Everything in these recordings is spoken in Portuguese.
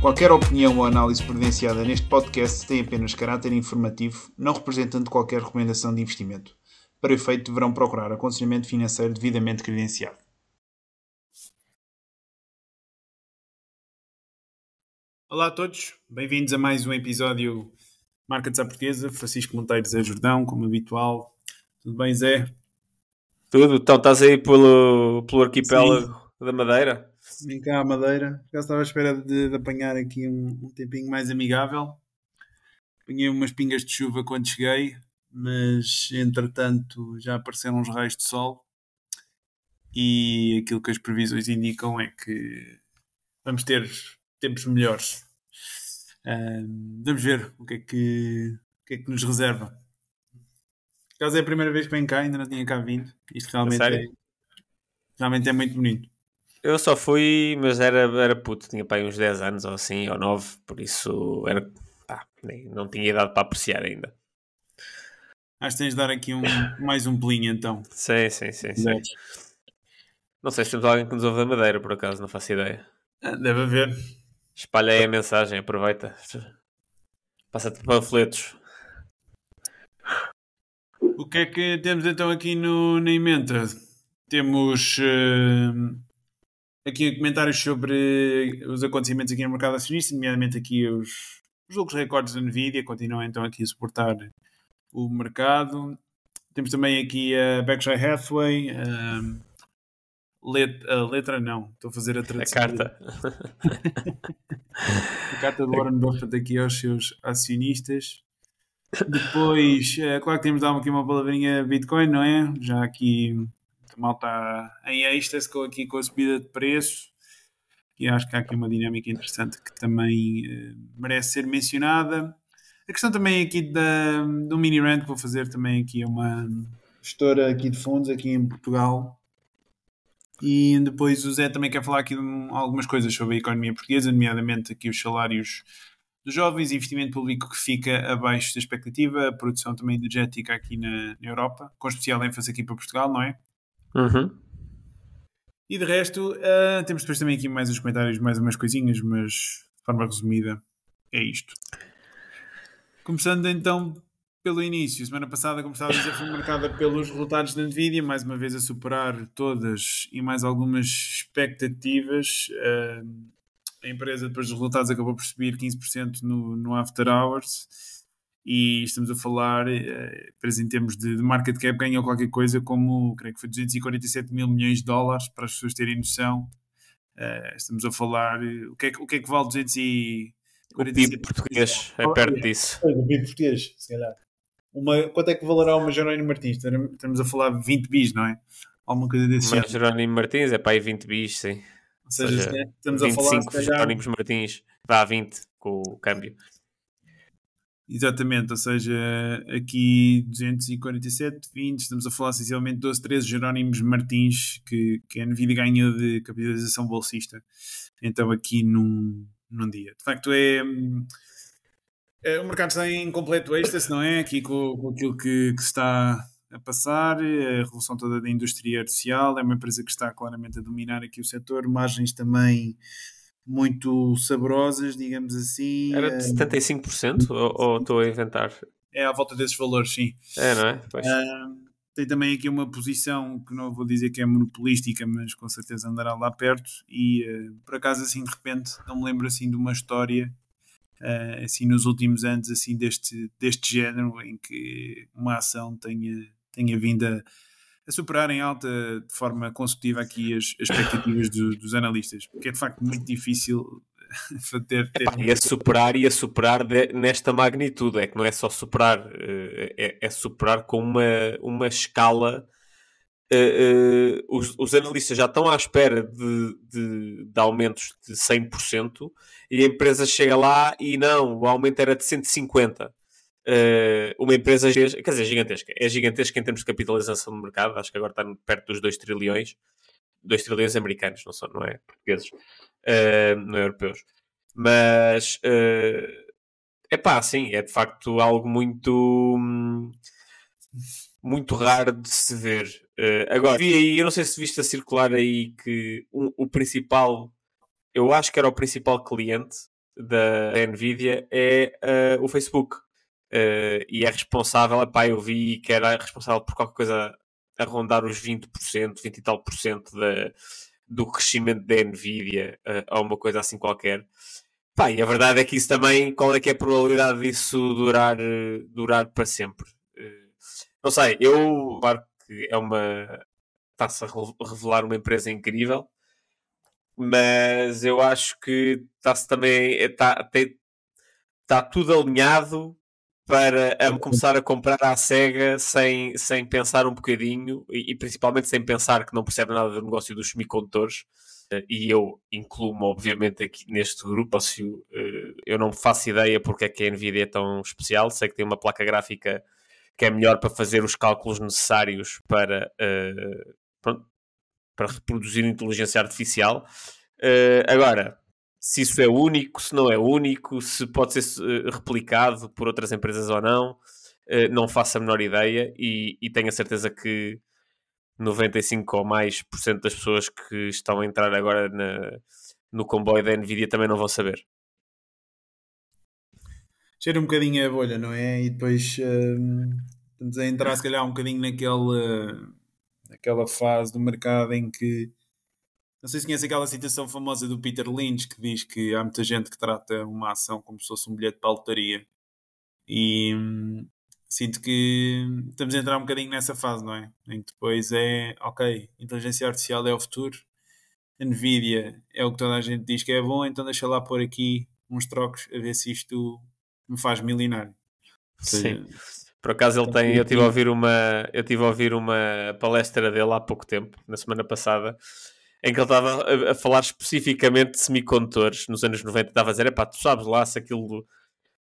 Qualquer opinião ou análise prevenciada neste podcast tem apenas caráter informativo, não representando qualquer recomendação de investimento. Para efeito, deverão procurar aconselhamento financeiro devidamente credenciado. Olá a todos, bem-vindos a mais um episódio Marca de Portuguesa. Francisco Monteiro Zé Jordão, como habitual. Tudo bem, Zé? Tudo, então estás aí pelo, pelo arquipélago Sim. da Madeira? Vim cá à Madeira. Já estava à espera de, de apanhar aqui um, um, tempinho mais amigável. Apanhei umas pingas de chuva quando cheguei, mas entretanto já apareceram uns raios de sol e aquilo que as previsões indicam é que vamos ter tempos melhores. Uh, vamos ver o que é que, o que, é que nos reserva. Caso é a primeira vez que vem cá, ainda não tinha cá vindo. Isto realmente, é, realmente é muito bonito. Eu só fui, mas era, era puto, tinha pai uns 10 anos ou assim, ou 9, por isso era, pá, nem, não tinha idade para apreciar ainda. Acho que tens de dar aqui um, mais um pelinho então. Sim, sim, sim, sim. Não sei se temos alguém que nos ouve da Madeira, por acaso, não faço ideia. Ah, deve haver. Espalha aí a mensagem, aproveita. Passa-te panfletos. O que é que temos então aqui no, na emenda? Temos uh, aqui comentários sobre os acontecimentos aqui no mercado acionista, nomeadamente aqui os, os lucros recordes da Nvidia, continuam então aqui a suportar o mercado. Temos também aqui a Berkshire Hathaway, a, let, a letra não, estou a fazer a tradução. A carta. a carta do Warren Buffett aqui aos seus acionistas. Depois, é claro que temos de dar aqui uma palavrinha Bitcoin, não é? Já aqui mal está em êxtase com, aqui com a subida de preço e acho que há aqui uma dinâmica interessante que também uh, merece ser mencionada. A questão também aqui da, do mini rant que vou fazer também aqui é uma gestora aqui de fundos aqui em Portugal e depois o Zé também quer falar aqui de algumas coisas sobre a economia portuguesa, nomeadamente aqui os salários dos jovens, investimento público que fica abaixo da expectativa, a produção também energética aqui na, na Europa, com especial ênfase aqui para Portugal, não é? Uhum. E de resto, uh, temos depois também aqui mais uns comentários, mais umas coisinhas, mas de forma resumida, é isto. Começando então pelo início, semana passada, como estava a dizer, foi marcada pelos resultados da Nvidia, mais uma vez a superar todas e mais algumas expectativas. Uh, a empresa, depois dos resultados, acabou por subir 15% no, no After Hours e estamos a falar, eh, em termos de, de market cap, ganhou qualquer coisa como, creio que foi 247 mil milhões de dólares, para as pessoas terem noção. Uh, estamos a falar, o que, é, o que é que vale 247 O PIB português é perto disso. O PIB português, se calhar. Uma, quanto é que valerá uma Jerónimo Martins? Estamos a falar de 20 bis, não é? Alguma coisa desse Uma Jerónimo Martins é para aí 20 bis, sim. Ou seja, Ou seja estamos a falar... 25 Jerónimos Martins dá 20 com o câmbio. Exatamente, ou seja, aqui 247, 20, estamos a falar essencialmente de 12, 13 Jerónimos Martins que, que a Nvidia ganhou de capitalização bolsista, então aqui num, num dia. De facto, é, é o mercado está em completo êxtase, não é? Aqui com, com aquilo que, que está a passar, a revolução toda da indústria artificial, é uma empresa que está claramente a dominar aqui o setor, margens também muito saborosas, digamos assim. Era de 75% uh, ou, ou estou a inventar? É à volta desses valores, sim. É, não é? Uh, tem também aqui uma posição que não vou dizer que é monopolística, mas com certeza andará lá perto. E uh, por acaso, assim, de repente, não me lembro assim de uma história. Uh, assim nos últimos anos assim deste, deste género em que uma ação tenha, tenha vindo a, a superar em alta de forma consecutiva aqui as, as expectativas do, dos analistas, porque é de facto muito difícil ter, ter... Epá, a superar e a superar de, nesta magnitude, é que não é só superar, eh, é, é superar com uma, uma escala. Uh, os, os, analistas já estão à espera de, de, de, aumentos de 100% e a empresa chega lá e não, o aumento era de 150% uh, uma empresa, quer dizer, gigantesca. É gigantesca em termos de capitalização do mercado, acho que agora está perto dos 2 trilhões. 2 trilhões americanos, não, são, não é portugueses, uh, não é europeus. Mas uh, pá, sim, é de facto algo muito. muito raro de se ver. Uh, agora, vi aí, eu não sei se viste a circular aí que um, o principal, eu acho que era o principal cliente da, da Nvidia, é uh, o Facebook. Uh, e é responsável, epá, eu vi que era responsável por qualquer coisa a rondar os 20%, 20 e tal por cento da, do crescimento da Nvidia, ou uma coisa assim qualquer. Pá, e a verdade é que isso também, qual é que é a probabilidade disso durar, durar para sempre? Não sei, eu, claro que é uma. está-se a revelar uma empresa incrível, mas eu acho que está-se também. Está, está tudo alinhado para a começar a comprar à cega sem, sem pensar um bocadinho e, e, principalmente sem pensar que não percebe nada do negócio dos semicondutores. Uh, e eu incluo-me, obviamente, aqui neste grupo. Se, uh, eu não faço ideia porque é que a Nvidia é tão especial. Sei que tem uma placa gráfica que é melhor para fazer os cálculos necessários para, uh, pronto, para reproduzir inteligência artificial. agora, se isso é único, se não é único, se pode ser uh, replicado por outras empresas ou não, uh, não faço a menor ideia e, e, tenho a certeza que 95 ou mais por cento das pessoas que estão a entrar agora na, no comboio da Nvidia também não vão saber. Cheira um bocadinho a bolha, não é? E depois uh, estamos a entrar, se calhar, um bocadinho naquela, naquela fase do mercado em que não sei se conhece aquela citação famosa do Peter Lynch que diz que há muita gente que trata uma ação como se fosse um bilhete para a lotaria. E hum, sinto que estamos a entrar um bocadinho nessa fase, não é? Em que depois é, ok, inteligência artificial é o futuro, Nvidia é o que toda a gente diz que é bom, então deixa lá pôr aqui uns trocos a ver se isto me faz milinário. Seja, Sim. Por acaso ele tem, eu tive a ouvir uma, eu tive a ouvir uma palestra dele há pouco tempo, na semana passada, em que ele estava a, a, falar especificamente de semicondutores nos anos 90. Estava a dizer: pá, tu sabes lá se aquilo,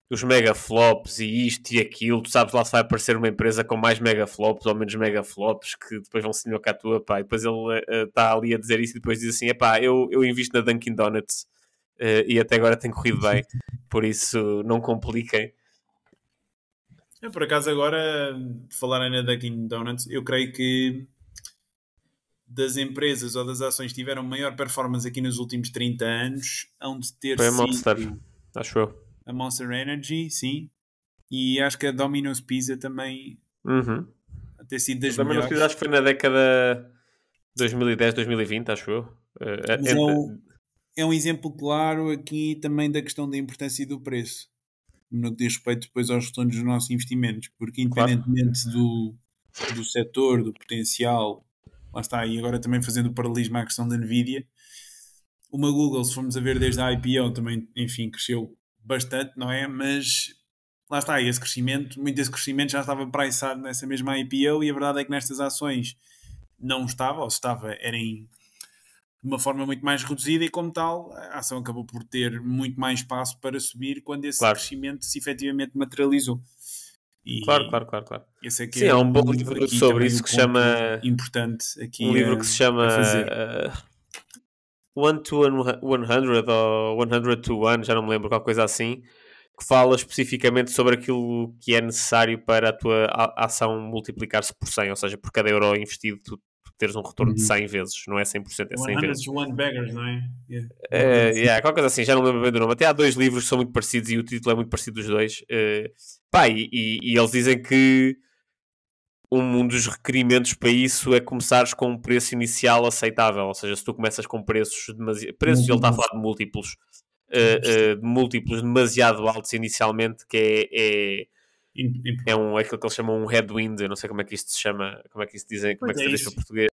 os megaflops e isto e aquilo, tu sabes lá se vai aparecer uma empresa com mais megaflops ou menos megaflops que depois vão se com a tua, pá. E depois ele está uh, ali a dizer isso e depois diz assim: é pá, eu, eu invisto na Dunkin' Donuts uh, e até agora tem corrido bem, por isso não compliquem. É, por acaso, agora, falar na Dunkin' Donuts, eu creio que das empresas ou das ações que tiveram maior performance aqui nos últimos 30 anos hão de ter Foi a Monster, acho eu. A Monster Energy, sim. E acho que a Domino's Pizza também uhum. a ter sido das a Domino's Pizza acho que foi na década 2010, 2020, acho eu. Eh, Mas é, um, é um exemplo claro aqui também da questão da importância do preço no que diz respeito depois aos retornos dos nossos investimentos, porque independentemente claro. do, do setor, do potencial lá está, e agora também fazendo o paralelismo à questão da Nvidia, uma Google, se formos a ver desde a IPO, também, enfim, cresceu bastante, não é? Mas lá está, esse crescimento, muito desse crescimento já estava priceado nessa mesma IPO e a verdade é que nestas ações não estava, ou se estava, era em de uma forma muito mais reduzida e como tal a ação acabou por ter muito mais espaço para subir quando esse claro. crescimento se efetivamente materializou. E claro, claro, claro, claro. Esse aqui Sim, é um bom livro sobre isso que se chama importante aqui um livro que se chama uh, One to One Hundred ou One Hundred to One, já não me lembro, qualquer coisa assim, que fala especificamente sobre aquilo que é necessário para a tua ação multiplicar-se por 100, ou seja, por cada euro investido tu teres um retorno de 100 uhum. vezes, não é 100%, é 100 vezes. One Beggars, não é? Yeah. Uh, yeah, qualquer coisa assim, já não lembro bem do nome. Até há dois livros que são muito parecidos e o título é muito parecido dos dois. Uh, pá, e, e, e, eles dizem que um, dos requerimentos para isso é começares com um preço inicial aceitável, ou seja, se tu começas com preços demasiado... Preços, ele está a falar de múltiplos. Uh, de múltiplos demasiado altos inicialmente, que é, é é um é aquilo que eles chamam um headwind, eu não sei como é que isto se chama, como é que isto dizem, como é que se diz para português.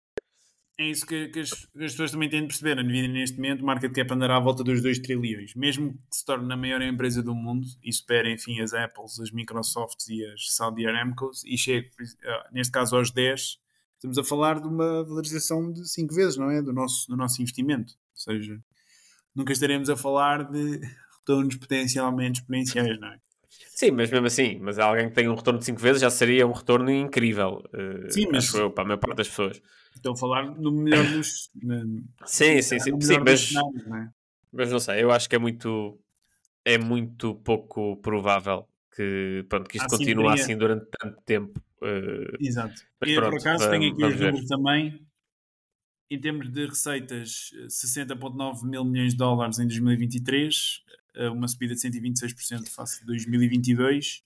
É isso que, que, as, que, as, pessoas também têm de perceber. A Nvidia, neste momento, o market cap andará à volta dos 2 trilhões. Mesmo que se torne a maior empresa do mundo e supere, enfim, as Apples, as Microsofts e as Saudi Aramcos e chegue, ah, neste caso, aos 10, estamos a falar de uma valorização de 5 vezes, não é? Do nosso, do nosso investimento. Ou seja, nunca estaremos a falar de retornos potencialmente exponenciais, não é? Sim, mas mesmo assim, mas alguém que tem um retorno de 5 vezes já seria um retorno incrível. Uh, sim, mas eu, para a maior parte das pessoas. Estou a falar no melhor dos. sim, sim, sim, sim, mas, não é? mas não sei, eu acho que é muito. é muito pouco provável que, pronto, que isto continue assim durante tanto tempo. eh, Exato. Mas e pronto, por acaso tenho aqui os números também. Em termos de receitas, 60,9 mil milhões de dólares em 2023, eh, uma subida de 126% face a 2022.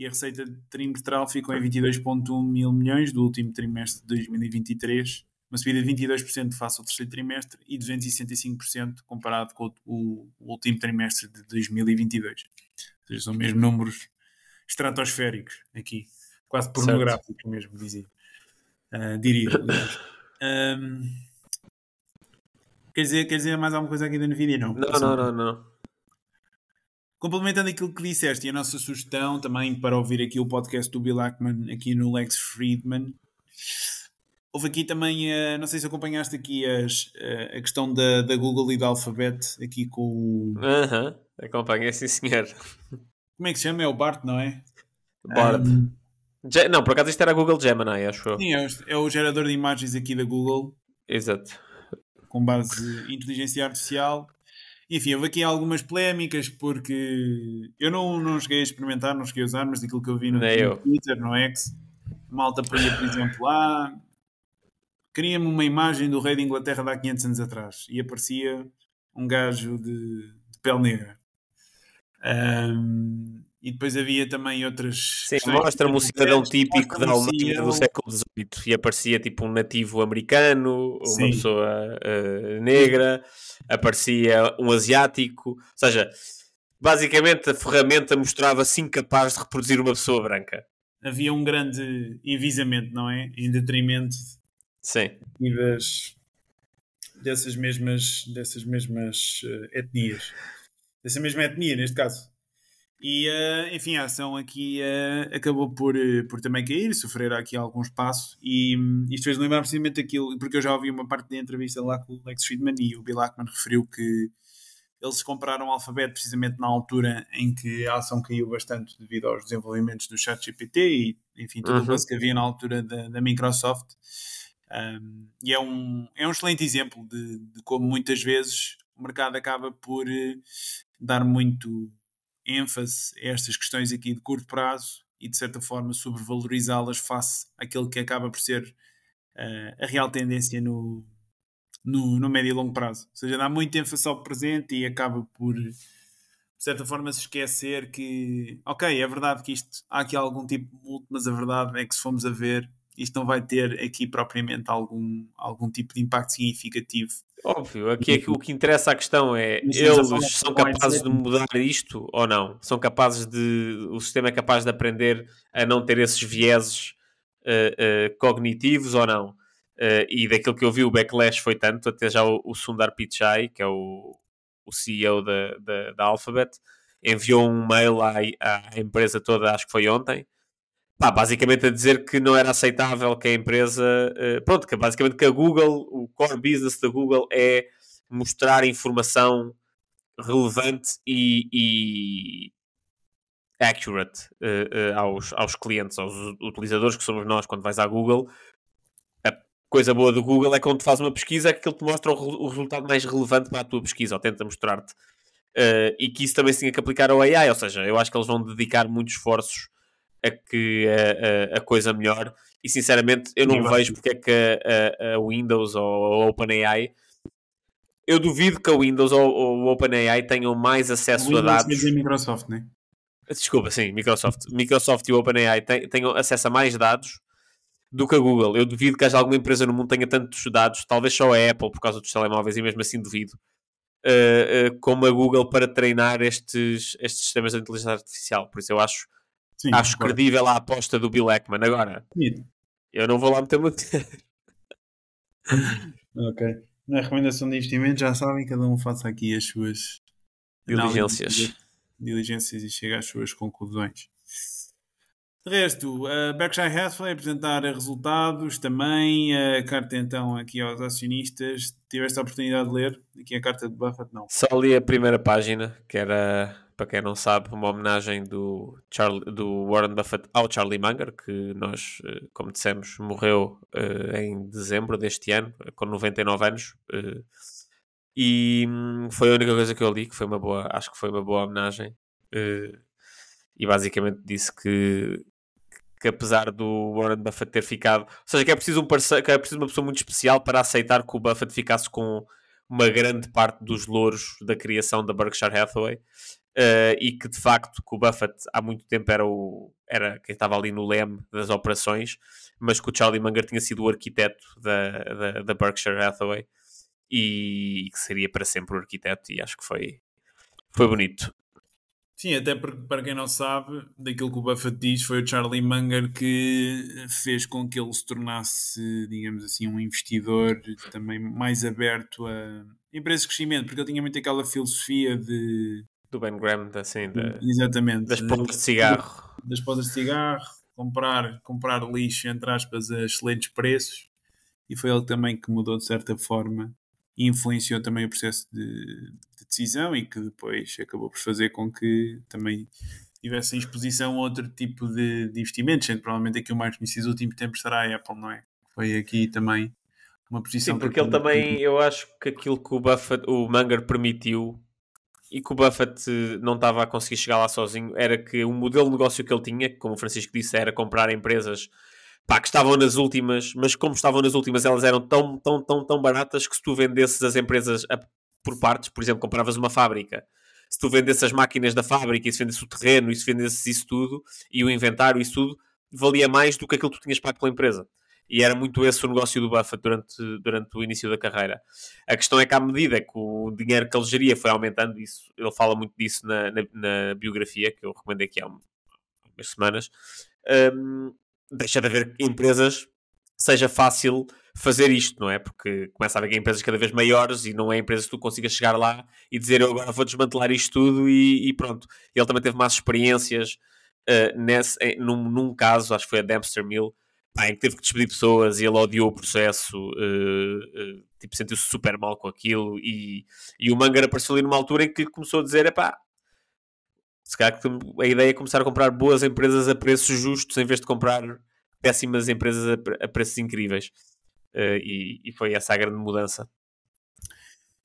E a receita trimestral ficou em 22,1 mil milhões do último trimestre de 2023, uma subida de 22% face ao terceiro trimestre e 265% comparado com o, o último trimestre de 2022. Ou seja, são mesmo números estratosféricos aqui, quase pornográficos mesmo, dizia. Ah, diria. Ahm, quer, dizer, quer dizer mais alguma coisa aqui da Nvidia? Não. Não, não, não, não. Complementando aquilo que disseste e a nossa sugestão também para ouvir aqui o podcast do Bill Ackman aqui no Lex Friedman. Houve aqui também, eh, não sei se acompanhaste aqui as, eh, a questão da, da Google e da Alphabet, aqui com o. Aham, acompanhei, sim senhor. Como é que se chama? É o Bart, não é? Ahm, Ge- não, por acaso isto era Google Gemini, acho eu. sim, é o, é o gerador de imagens aqui da Google. Exato. com base em inteligência artificial. Enfim, houve aqui algumas polémicas porque eu não, não cheguei a experimentar, não cheguei a usar, mas daquilo que eu vi no, eu. Twitter, no X, malta punha, por exemplo, lá, queria-me uma imagem do rei da Inglaterra de há 500 anos atrás e aparecia um gajo de, de pele negra. Ahm, e depois havia também outras. Sim, mostra-me um cidadão típico da Alemanha do século XVIII e aparecia tipo um nativo americano, uma Sim. pessoa eh, negra, aparecia um asiático, ou seja, basicamente a ferramenta mostrava-se incapaz de reproduzir uma pessoa branca. Havia um grande envisamento, não é? Em detrimento Sim, das, dessas mesmas, dessas mesmas eh, etnias. Dessa mesma etnia, neste caso. E, eh, enfim, a ação aqui eh, acabou por, eh, por também cair, sofrer aqui algum espaço. E hum, isto fez lembrar precisamente aquilo, porque eu já ouvi uma parte da entrevista lá com o Lex Friedman e o Bill Ackman referiu que eles compraram o Alphabet precisamente na altura em que a ação caiu bastante devido aos desenvolvimentos do ChatGPT e, enfim, tudo o Uhum. buzz que havia na altura da, da Microsoft. Um, e é um, é um excelente exemplo de, de como muitas vezes o mercado acaba por dar muito ênfase a estas questões aqui de curto prazo e de certa forma sobrevalorizá-las face àquilo que acaba por ser eh, a real tendência no, no, no médio e longo prazo. Ou seja, dá muito ênfase ao presente e acaba por, de certa forma, se esquecer que, ok, é verdade que isto há aqui algum tipo de multa, mas a verdade é que se formos a ver, isto não vai ter aqui propriamente algum, algum tipo de impacto significativo. óbvio. Aqui, aqui o que interessa a questão é Mas eles são capazes de mudar isto ou não? São capazes de. O sistema é capaz de aprender a não ter esses vieses eh, eh, cognitivos ou não? Eh, e daquilo que eu vi, o backlash foi tanto, até já o, o Sundar Pichai, que é o, o CEO da, da, da Alphabet, enviou um mail à, à empresa toda, acho que foi ontem, pá, basicamente a dizer que não era aceitável que a empresa, eh, pronto, que basicamente que a Google, o core business da Google é mostrar informação relevante e, e accurate eh, eh, aos, aos clientes, aos utilizadores que somos nós quando vais à Google. A coisa boa do Google é quando tu fazes uma pesquisa é que ele te mostra o, o resultado mais relevante para a tua pesquisa, ou tenta mostrar-te. Eh, e que isso também se tinha que aplicar ao AI, ou seja, eu acho que eles vão dedicar muitos esforços a que a, a- a coisa melhore e sinceramente eu não vejo porque é que a, a- a Windows ou a OpenAI eu duvido que a Windows ou, ou o OpenAI tenham mais acesso a Windows quer dados dizer Microsoft, né? Desculpa, sim, Microsoft. Microsoft e o OpenAI tenham acesso a mais dados do que a Google. Eu duvido que haja alguma empresa no mundo tenha tantos dados, talvez só a Apple por causa dos telemóveis, e mesmo assim duvido, eh, eh, como a Google para treinar estes, estes sistemas de inteligência artificial. Por isso eu acho, Sim, acho concordo. credível a aposta do Bill Ackman. Agora, Bonito. eu não vou lá meter muito. Ok. Na recomendação de investimento, já sabem, cada um faça aqui as suas Diligências. diligências e chega às suas conclusões. De resto, a Berkshire Hathaway apresentar resultados também, a carta então aqui aos acionistas. Tiveste a oportunidade de ler aqui a carta de Buffett? Não. Só li a primeira página, que era, para quem não sabe, uma homenagem do, Charlie, do Warren Buffett ao Charlie Munger, que nós, eh, como dissemos, morreu eh, em dezembro deste ano, com 99 anos. Eh, E hum, foi a única coisa que eu li, que foi uma boa, acho que foi uma boa homenagem. Uh, e basicamente disse que, que apesar do Warren Buffett ter ficado, ou seja, que é preciso um parceiro, que é preciso uma pessoa muito especial para aceitar que o Buffett ficasse com uma grande parte dos louros da criação da Berkshire Hathaway uh, e que de facto que o Buffett há muito tempo era, o, era quem estava ali no leme das operações, mas que o Charlie Munger tinha sido o arquiteto da, da, da Berkshire Hathaway e, e que seria para sempre o arquiteto e acho que foi, foi bonito. Sim, até porque, para quem não sabe, daquilo que o Buffett diz, foi o Charlie Munger que fez com que ele se tornasse, digamos assim, um investidor também mais aberto a empresas de crescimento, porque ele tinha muito aquela filosofia de. Do Ben Graham, assim, de, Exatamente. das pontas de cigarro. Das pontas de cigarro, comprar, comprar lixo, entre aspas, a excelentes preços, e foi ele também que mudou de certa forma e influenciou também o processo de, de, decisão e que depois acabou por fazer com que também tivesse em exposição outro tipo de, de investimentos, sendo provavelmente aqui o mais conhecido dos últimos tempos será a Apple, não é? Foi aqui também uma posição. Sim, porque ele também, eu acho que aquilo que o Buffett, o Munger permitiu e que o Buffett não estava a conseguir chegar lá sozinho era que o modelo de negócio que ele tinha, como o Francisco disse, era comprar empresas pá, que estavam nas últimas, mas como estavam nas últimas, elas eram tão, tão, tão, tão baratas que se tu vendesses as empresas a, por partes, por exemplo, compravas uma fábrica, se tu vendesses as máquinas da fábrica e se vendesses o terreno e se vendesses isso tudo e o inventário isso tudo, valia mais do que aquilo que tu tinhas pago pela empresa. E era muito esse o negócio do Buffett durante, durante o início da carreira. A questão é que, à medida que o dinheiro que ele geria foi aumentando, isso, ele fala muito disso na, na, na biografia, que eu recomendei aqui há umas semanas, um, deixa de haver empresas seja fácil fazer isto, não é? Porque começa a haver empresas cada vez maiores e não é empresas que tu consigas chegar lá e dizer eu agora vou desmantelar isto tudo e, e pronto. Ele também teve mais experiências uh, nesse, num, num, caso, acho que foi a Dempster Mill, pá, em que teve que despedir pessoas e ele odiou o processo, uh, uh, tipo, sentiu-se super mal com aquilo e, e o Mangar apareceu ali numa altura em que começou a dizer, é pá, se calhar a ideia é começar a comprar boas empresas a preços justos em vez de comprar péssimas empresas a, a preços incríveis. Uh, e, e, foi essa a grande mudança.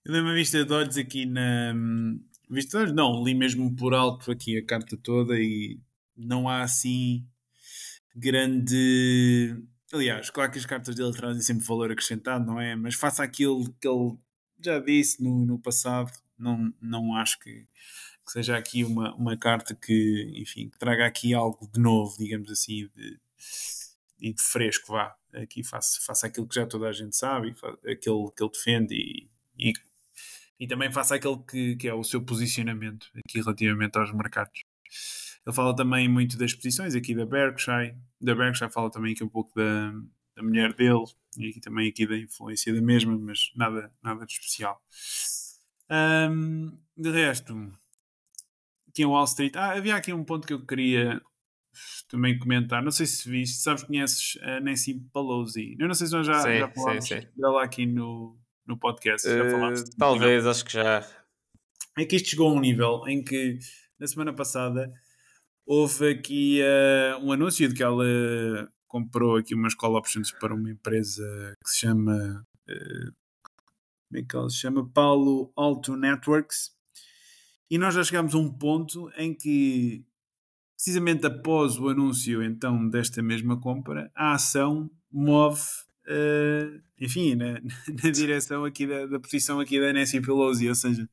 Eu dei uma vista de olhos aqui na. Vista de olhos? Não, li mesmo por alto aqui a carta toda e não há assim grande. Aliás, claro que as cartas dele trazem sempre valor acrescentado, não é? Mas faça aquilo que ele já disse no, no passado, não, não acho que que seja aqui uma, uma carta que, enfim, que traga aqui algo de novo, digamos assim, de, e de fresco, vá. Aqui faça, faça aquilo que já toda a gente sabe, aquilo que ele defende e, e, e também faça aquele que, que é o seu posicionamento aqui relativamente aos mercados. Ele fala também muito das posições aqui da Berkshire, da Berkshire fala também aqui um pouco da, da mulher dele e aqui também aqui da influência da mesma, mas nada, nada de especial. Um, de resto, aqui em Wall Street. Ah, havia aqui um ponto que eu queria também comentar. Não sei se viste, sabes, conheces a Nancy Pelosi. Eu não sei se nós já, sim, já falámos dela aqui no, no podcast. Uh, talvez, acho que já. É que isto chegou a um nível em que na semana passada houve aqui uh, um anúncio de que ela comprou aqui umas call options para uma empresa que se chama. Uh, como é que ela se chama? Paulo Alto Networks e nós já chegámos a um ponto em que, precisamente após o anúncio então desta mesma compra, a ação move, uh, enfim, na, na, direção aqui da, da posição aqui da Nancy Pelosi, ou seja,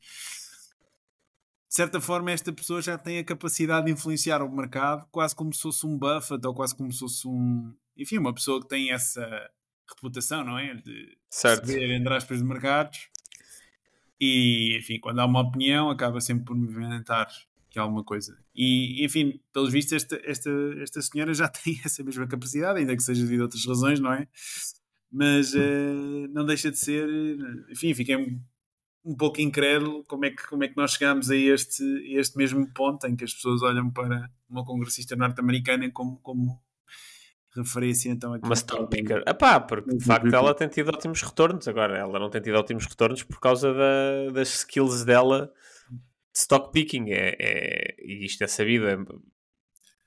de certa forma, esta pessoa já tem a capacidade de influenciar o mercado, quase como se fosse um Buffett ou quase como se fosse um. Enfim, uma pessoa que tem essa reputação, não é? De certo. saber, entre aspas, de mercados e, enfim, quando há uma opinião, acaba sempre por movimentar que alguma coisa. E, enfim, pelos vistos, esta, esta, esta senhora já tem essa mesma capacidade, ainda que seja devido a outras razões, não é? Mas uh, não deixa de ser. Enfim, fiquei um, pouco incrédulo como é, que, como é que nós chegamos a este, a este mesmo ponto em que as pessoas olham para uma congressista norte-americana como, como referência então aqui. Uma stock picker. Epá, porque de facto ela tem tido ótimos retornos. Agora, ela não tem tido ótimos retornos por causa da, das skills dela de stock picking. É, é, e isto é sabido.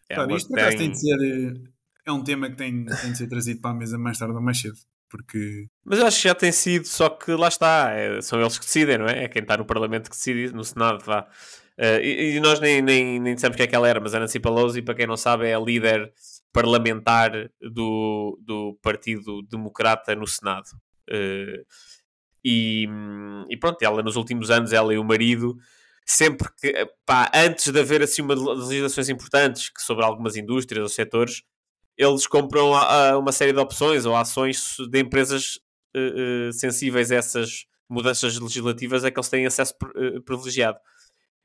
É, claro, isto tem... tem de ser. É um tema que tem, tem de ser trazido para a mesa mais tarde ou mais cedo. Porque... Mas eu acho que já tem sido, só que lá está, é, são eles que decidem, não é? É quem está no Parlamento que decide, no Senado, vá. Uh, e, e, nós nem, nem, nem dissemos que é que ela era, mas a Nancy Pelosi, para quem não sabe, é a líder parlamentar do, do Partido Democrata no Senado. Uh, e, e, pronto, ela nos últimos anos, ela e o marido, sempre que, pá, antes de haver assim uma legislações importantes sobre algumas indústrias ou setores, eles compram a, a uma série de opções ou ações de empresas uh, uh, sensíveis a essas mudanças legislativas a que eles têm acesso privilegiado.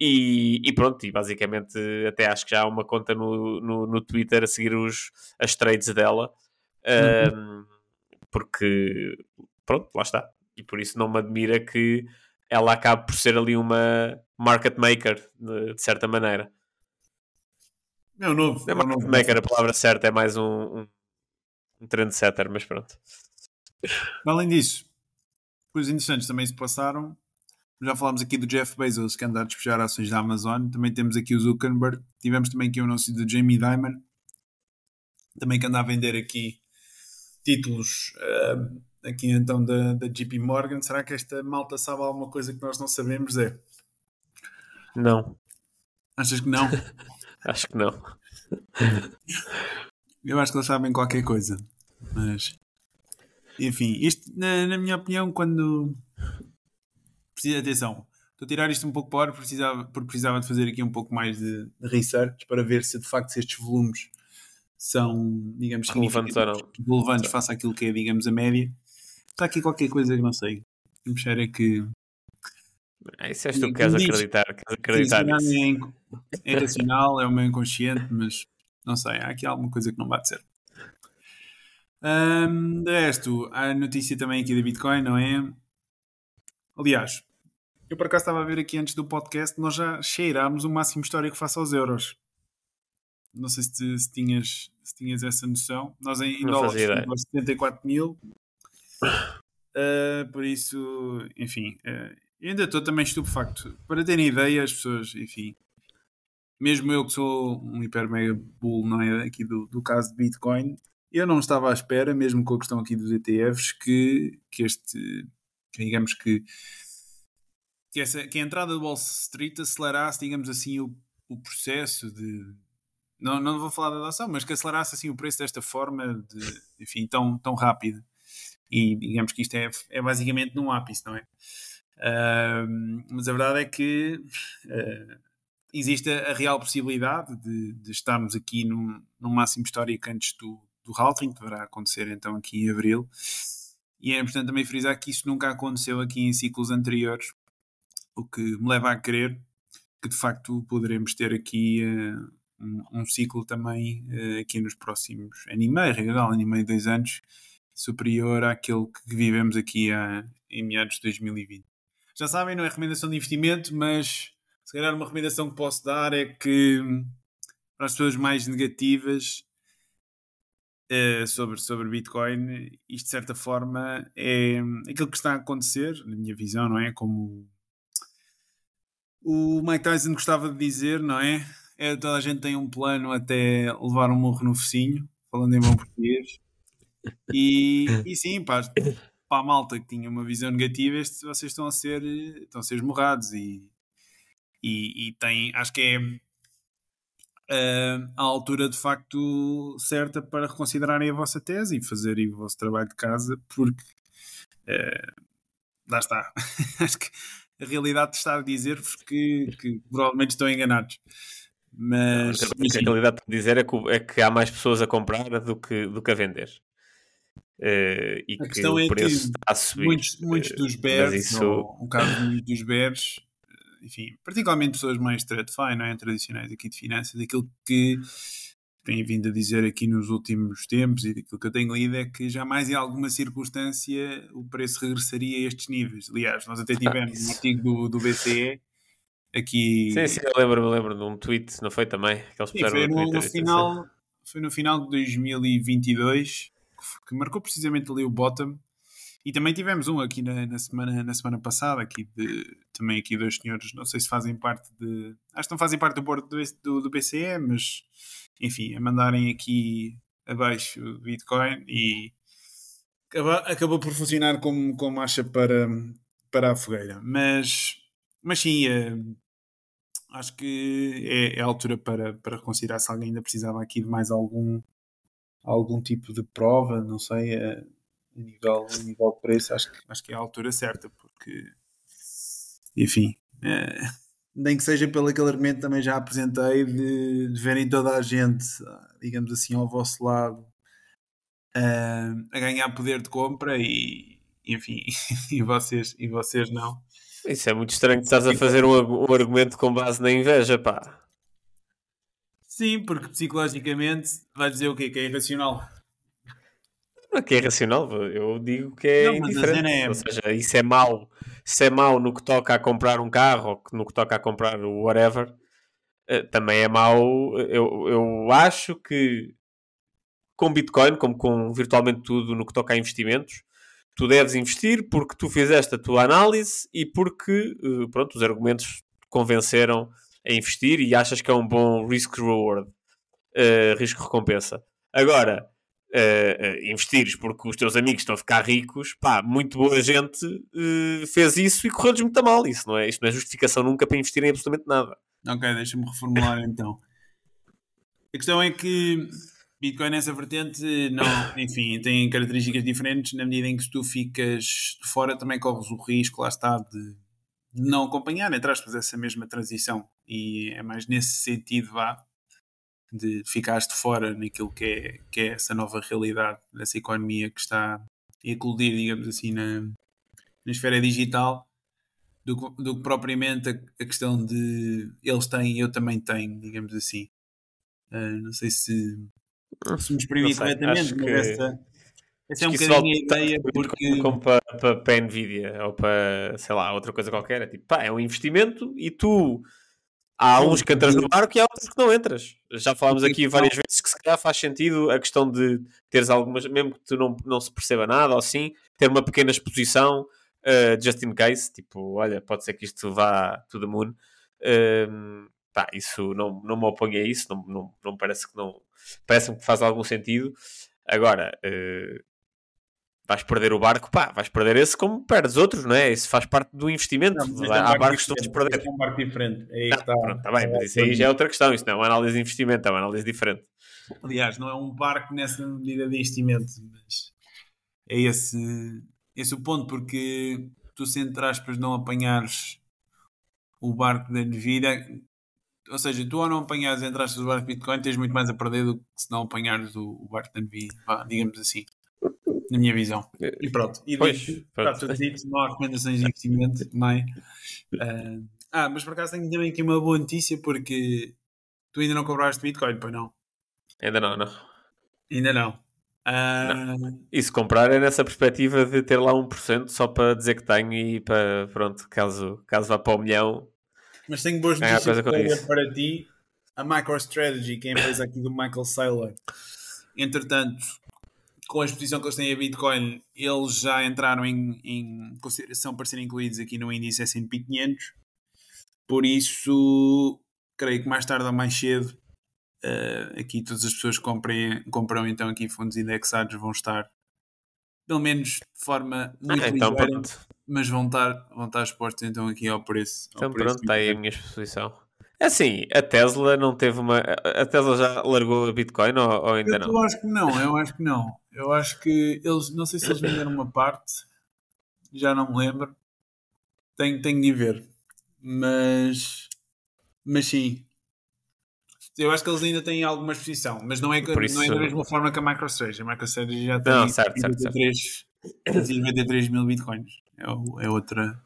E, e, pronto, e basicamente até acho que já há uma conta no, no, no Twitter a seguir os, as trades dela, uhum. um, porque pronto, lá está. E por isso não me admira que ela acabe por ser ali uma market maker, de, de certa maneira. É o novo. É, é market novo. maker, a palavra certa é mais um, um, um trendsetter, mas pronto. Além disso, coisas interessantes também se passaram já falámos aqui do Jeff Bezos que anda a despejar ações da Amazon. Também temos aqui o Zuckerberg. Tivemos também aqui o anúncio do Jamie Dimon, também que anda a vender aqui títulos uh, aqui então da, da JP Morgan. Será que esta malta sabe alguma coisa que nós não sabemos? É? Não. Achas que não? acho que não. Eu acho que eles sabem qualquer coisa. Mas enfim, isto na, na minha opinião, quando precisa atenção. Estou a tirar isto um pouco para porque precisava, porque precisava de fazer aqui um pouco mais de, de research para ver se de facto estes volumes são, digamos, relevantes, relevantes face àquilo que é, digamos, a média. Está aqui qualquer coisa que não sei. Vamos ver é que. É, isso és tu que queres acreditar, queres acreditar nisso. É, racional, é o meu inconsciente, mas não sei, há aqui alguma coisa que não bate certo. Um, de resto, a notícia também aqui da Bitcoin, não é? Aliás, eu por acaso estava a ver aqui antes do podcast, nós já cheirámos o máximo histórico face aos euros. Não sei se, te, se tinhas, se tinhas essa noção. Nós em, em dólares temos 74 mil. Uh, por isso, enfim, uh, ainda estou também estupefacto. Para terem ideia, as pessoas, enfim, mesmo eu que sou um hiper mega bull, não é? Aqui do, do caso de Bitcoin, eu não estava à espera, mesmo com a questão aqui dos ETFs, que, que este, digamos que que, essa, que a entrada do Wall Street acelerasse, digamos assim, o, o processo de. Não, não vou falar da adoção, mas que acelerasse assim o preço desta forma, de, enfim, tão, tão rápido. E digamos que isto é, é basicamente num ápice, não é? Uh, mas a verdade é que uh, existe a, real possibilidade de, de estarmos aqui num, num máximo histórico antes do, do halving, que deverá acontecer então aqui em abril. E é importante também frisar que isso nunca aconteceu aqui em ciclos anteriores, o que me leva a crer que de facto poderemos ter aqui uh, um, um, ciclo também uh, aqui nos próximos ano e meio, real, ano e meio, dois anos, superior àquele que vivemos aqui a, em meados de 2020. Já sabem, não é recomendação de investimento, mas se calhar uma recomendação que posso dar é que para as pessoas mais negativas uh, sobre, sobre Bitcoin, isto de certa forma é aquilo que está a acontecer, na minha visão, não é? Como o Mike Tyson gostava de dizer, não é? é toda a gente tem um plano até levar um morro no focinho, falando em bom português. E, e sim, pá, para a malta que tinha uma visão negativa, este, vocês estão a ser, estão a ser esmurrados e, e, e tem, acho que é uh, a altura de facto certa para reconsiderarem a vossa tese e fazerem o vosso trabalho de casa, porque uh, lá está. Acho que a realidade está a dizer-vos que, que, provavelmente estão enganados. Mas, a realidade está a dizer é que, é que, há mais pessoas a comprar do que, do que a vender. Uh, e a que o é preço que está a subir. Muitos, muitos dos bears, isso... no, caso dos bears, enfim, particularmente pessoas mais TradFi, não é? tradicionais aqui de finanças, aquilo que tem vindo a dizer aqui nos últimos tempos e aquilo que eu tenho lido é que jamais em alguma circunstância o preço regressaria a estes níveis. Aliás, nós até tivemos um artigo do, do BCE aqui. Sim, sim, eu lembro, eu lembro de um tweet, não foi também? Que eles sim, foi, no, no final, foi no final de 2022 que marcou precisamente ali o bottom e também tivemos um aqui na, na, semana, na semana passada, aqui de, também aqui dois senhores, não sei se fazem parte de. Acho que não fazem parte do board do, do, do BCE, mas enfim, a mandarem aqui abaixo o Bitcoin e, acabou por funcionar como, como acha para, para a fogueira. Mas, mas sim, é, acho que é, é, a altura para, para considerar se alguém ainda precisava aqui de mais algum, algum tipo de prova, não sei, a nível, nível de preço, acho que, acho que é a altura certa, porque, enfim, é, nem que seja pelo aquele argumento também já apresentei de, de verem toda a gente, digamos assim, ao vosso lado uh, a ganhar poder de compra e enfim, e vocês, e vocês não. Isso é muito estranho que estás a fazer um, um argumento com base na inveja, pá. Sim, porque psicologicamente vais dizer o quê? Que é irracional. Não é que é irracional, eu digo que é não, indiferente. É... Ou seja, isso é mau. Se é mau no que toca a comprar um carro ou no que toca a comprar o whatever, eh, também é mau. Eu, eu acho que com Bitcoin, como com virtualmente tudo no que toca a investimentos, tu deves investir porque tu fizeste a tua análise e porque eh, pronto, os argumentos te convenceram a investir e achas que é um bom risk-reward, uh, risco-recompensa. Agora, uh, uh, investires porque os teus amigos estão a ficar ricos, pá, muito boa gente uh, fez isso e correu-lhes muito mal. Isso não, é, isto não é justificação nunca para investir em absolutamente nada. Ok, deixa-me reformular então. A questão é que Bitcoin nessa vertente, não, enfim, tem características diferentes na medida em que se tu ficas de fora também corres o risco, lá está, de, de não acompanhar, entre aspas, essa mesma transição. E é mais nesse sentido, vá, de ficares de fora naquilo que é, que é essa nova realidade dessa economia que está a eclodir, digamos assim, na, na esfera digital, do, do que propriamente a, a, questão de eles têm e eu também tenho, digamos assim. Uh, não sei se se me exprimi corretamente, mas essa, essa é um bocadinho a ideia porque... Como para, para, para a Nvidia ou para, sei lá, outra coisa qualquer. É tipo, pá, é um investimento e tu... Há uns que entras no barco e há outros que não entras. Já falámos aqui várias vezes que se calhar faz sentido a questão de teres algumas, mesmo que tu não, não se perceba nada ou assim, ter uma pequena exposição, uh, just in case, tipo, olha, pode ser que isto vá to the moon. Uh, pá, isso não, não me oponho a isso, não, não, não parece que não, parece-me que faz algum sentido. Agora, uh, vais perder o barco, pá, vais perder esse como perdes outros, não é? Isso faz parte do investimento. Não, é um Há barcos que tu vais perder. É um barco diferente. É aí não, está, pronto, tá bem, mas isso aí já é outra questão. Isso não é uma análise de investimento, é uma análise diferente. Aliás, não é um barco nessa medida de investimento, mas é esse, esse o ponto, porque tu, se entre aspas, não apanhares o barco da Nvidia, ou seja, tu ao não apanhares entre aspas o barco Bitcoin tens muito mais a perder do que se não apanhares o, o barco da Nvidia, digamos assim, na minha visão. E pronto, e pois, dito, pronto. Está tudo dito, não há recomendações de investimento também. Uh, ah, mas por acaso tenho também aqui uma boa notícia porque tu ainda não compraste Bitcoin, pois não? Ainda não, não. Ainda não. Uh... não. E se comprar é nessa perspectiva de ter lá 1% só para dizer que tenho e para, pronto, caso, caso vá para o milhão, mas tenho boas é, notícias para, para ti. A MicroStrategy, que é a empresa aqui do Michael Saylor, entretanto, com a exposição que eles têm a Bitcoin, eles já entraram em, em consideração para serem incluídos aqui no índice S&P 500. Por isso, creio que mais tarde ou mais cedo, uh, aqui todas as pessoas que comprem, compram então aqui fundos indexados vão estar, pelo menos de forma muito ah, então, ligeira, mas vão estar, vão estar expostos então aqui ao preço. Ao então preço pronto, está aí a minha exposição. É assim, a Tesla não teve uma. A Tesla já largou a Bitcoin ou, ou ainda eu não? Eu acho que não, eu acho que não. Eu acho que eles. Não sei se eles venderam uma parte, já não me lembro. Tenho, tenho de ver. Mas. Mas sim. Eu acho que eles ainda têm alguma exposição, mas não é, isso... não é da mesma forma que a MicroStrategy. A MicroStrategy já tem não, certo, 93, certo, certo. 93 mil bitcoins é, é outra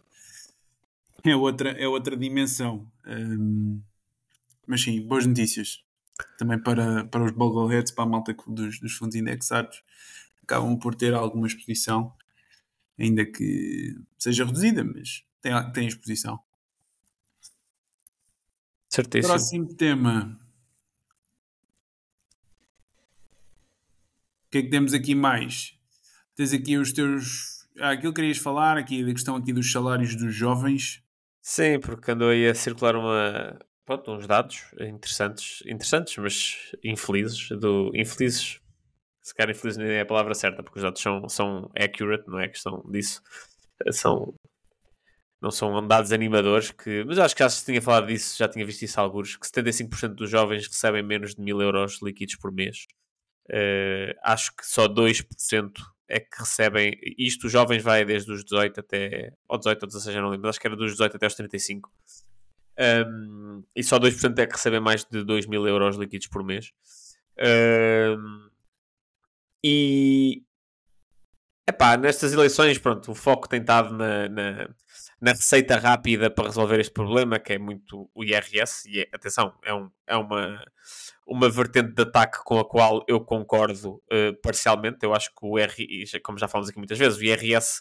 é outra, é outra dimensão. Um, mas sim, boas notícias. Também para, para os bogleheads, para a malta dos, dos fundos indexados, acabam por ter alguma exposição, ainda que seja reduzida, mas tem, tem exposição. Certíssimo. Próximo tema. O que é que temos aqui mais? Tens aqui os teus ah, aquilo que querias falar aqui, da questão aqui dos salários dos jovens. Sim, porque andou aí a circular uma, pronto, uns dados interessantes, interessantes, mas infelizes, do, infelizes, se calhar infeliz nem é a palavra certa, porque os dados são, são accurate, não é questão disso. São, não são dados animadores, que, mas acho que já se tinha falado disso, já tinha visto isso alguns, que 75% dos jovens recebem menos de 1000 euros líquidos por mês. Uh, acho que só 2% é que recebem, isto os jovens vai desde os 18 até, ou 18 ou 16, já não lembro, acho que era dos 18 até aos 35. Um, e só 2% é que recebem mais de 2 mil euros líquidos por mês. Um, e epá, nestas eleições, pronto, o foco tem estado na, na, na, receita rápida para resolver este problema, que é muito o IRS, e é, atenção, é, um, é uma, uma vertente de ataque com a qual eu concordo uh, parcialmente. Eu acho que o IRS, como já falamos aqui muitas vezes, o IRS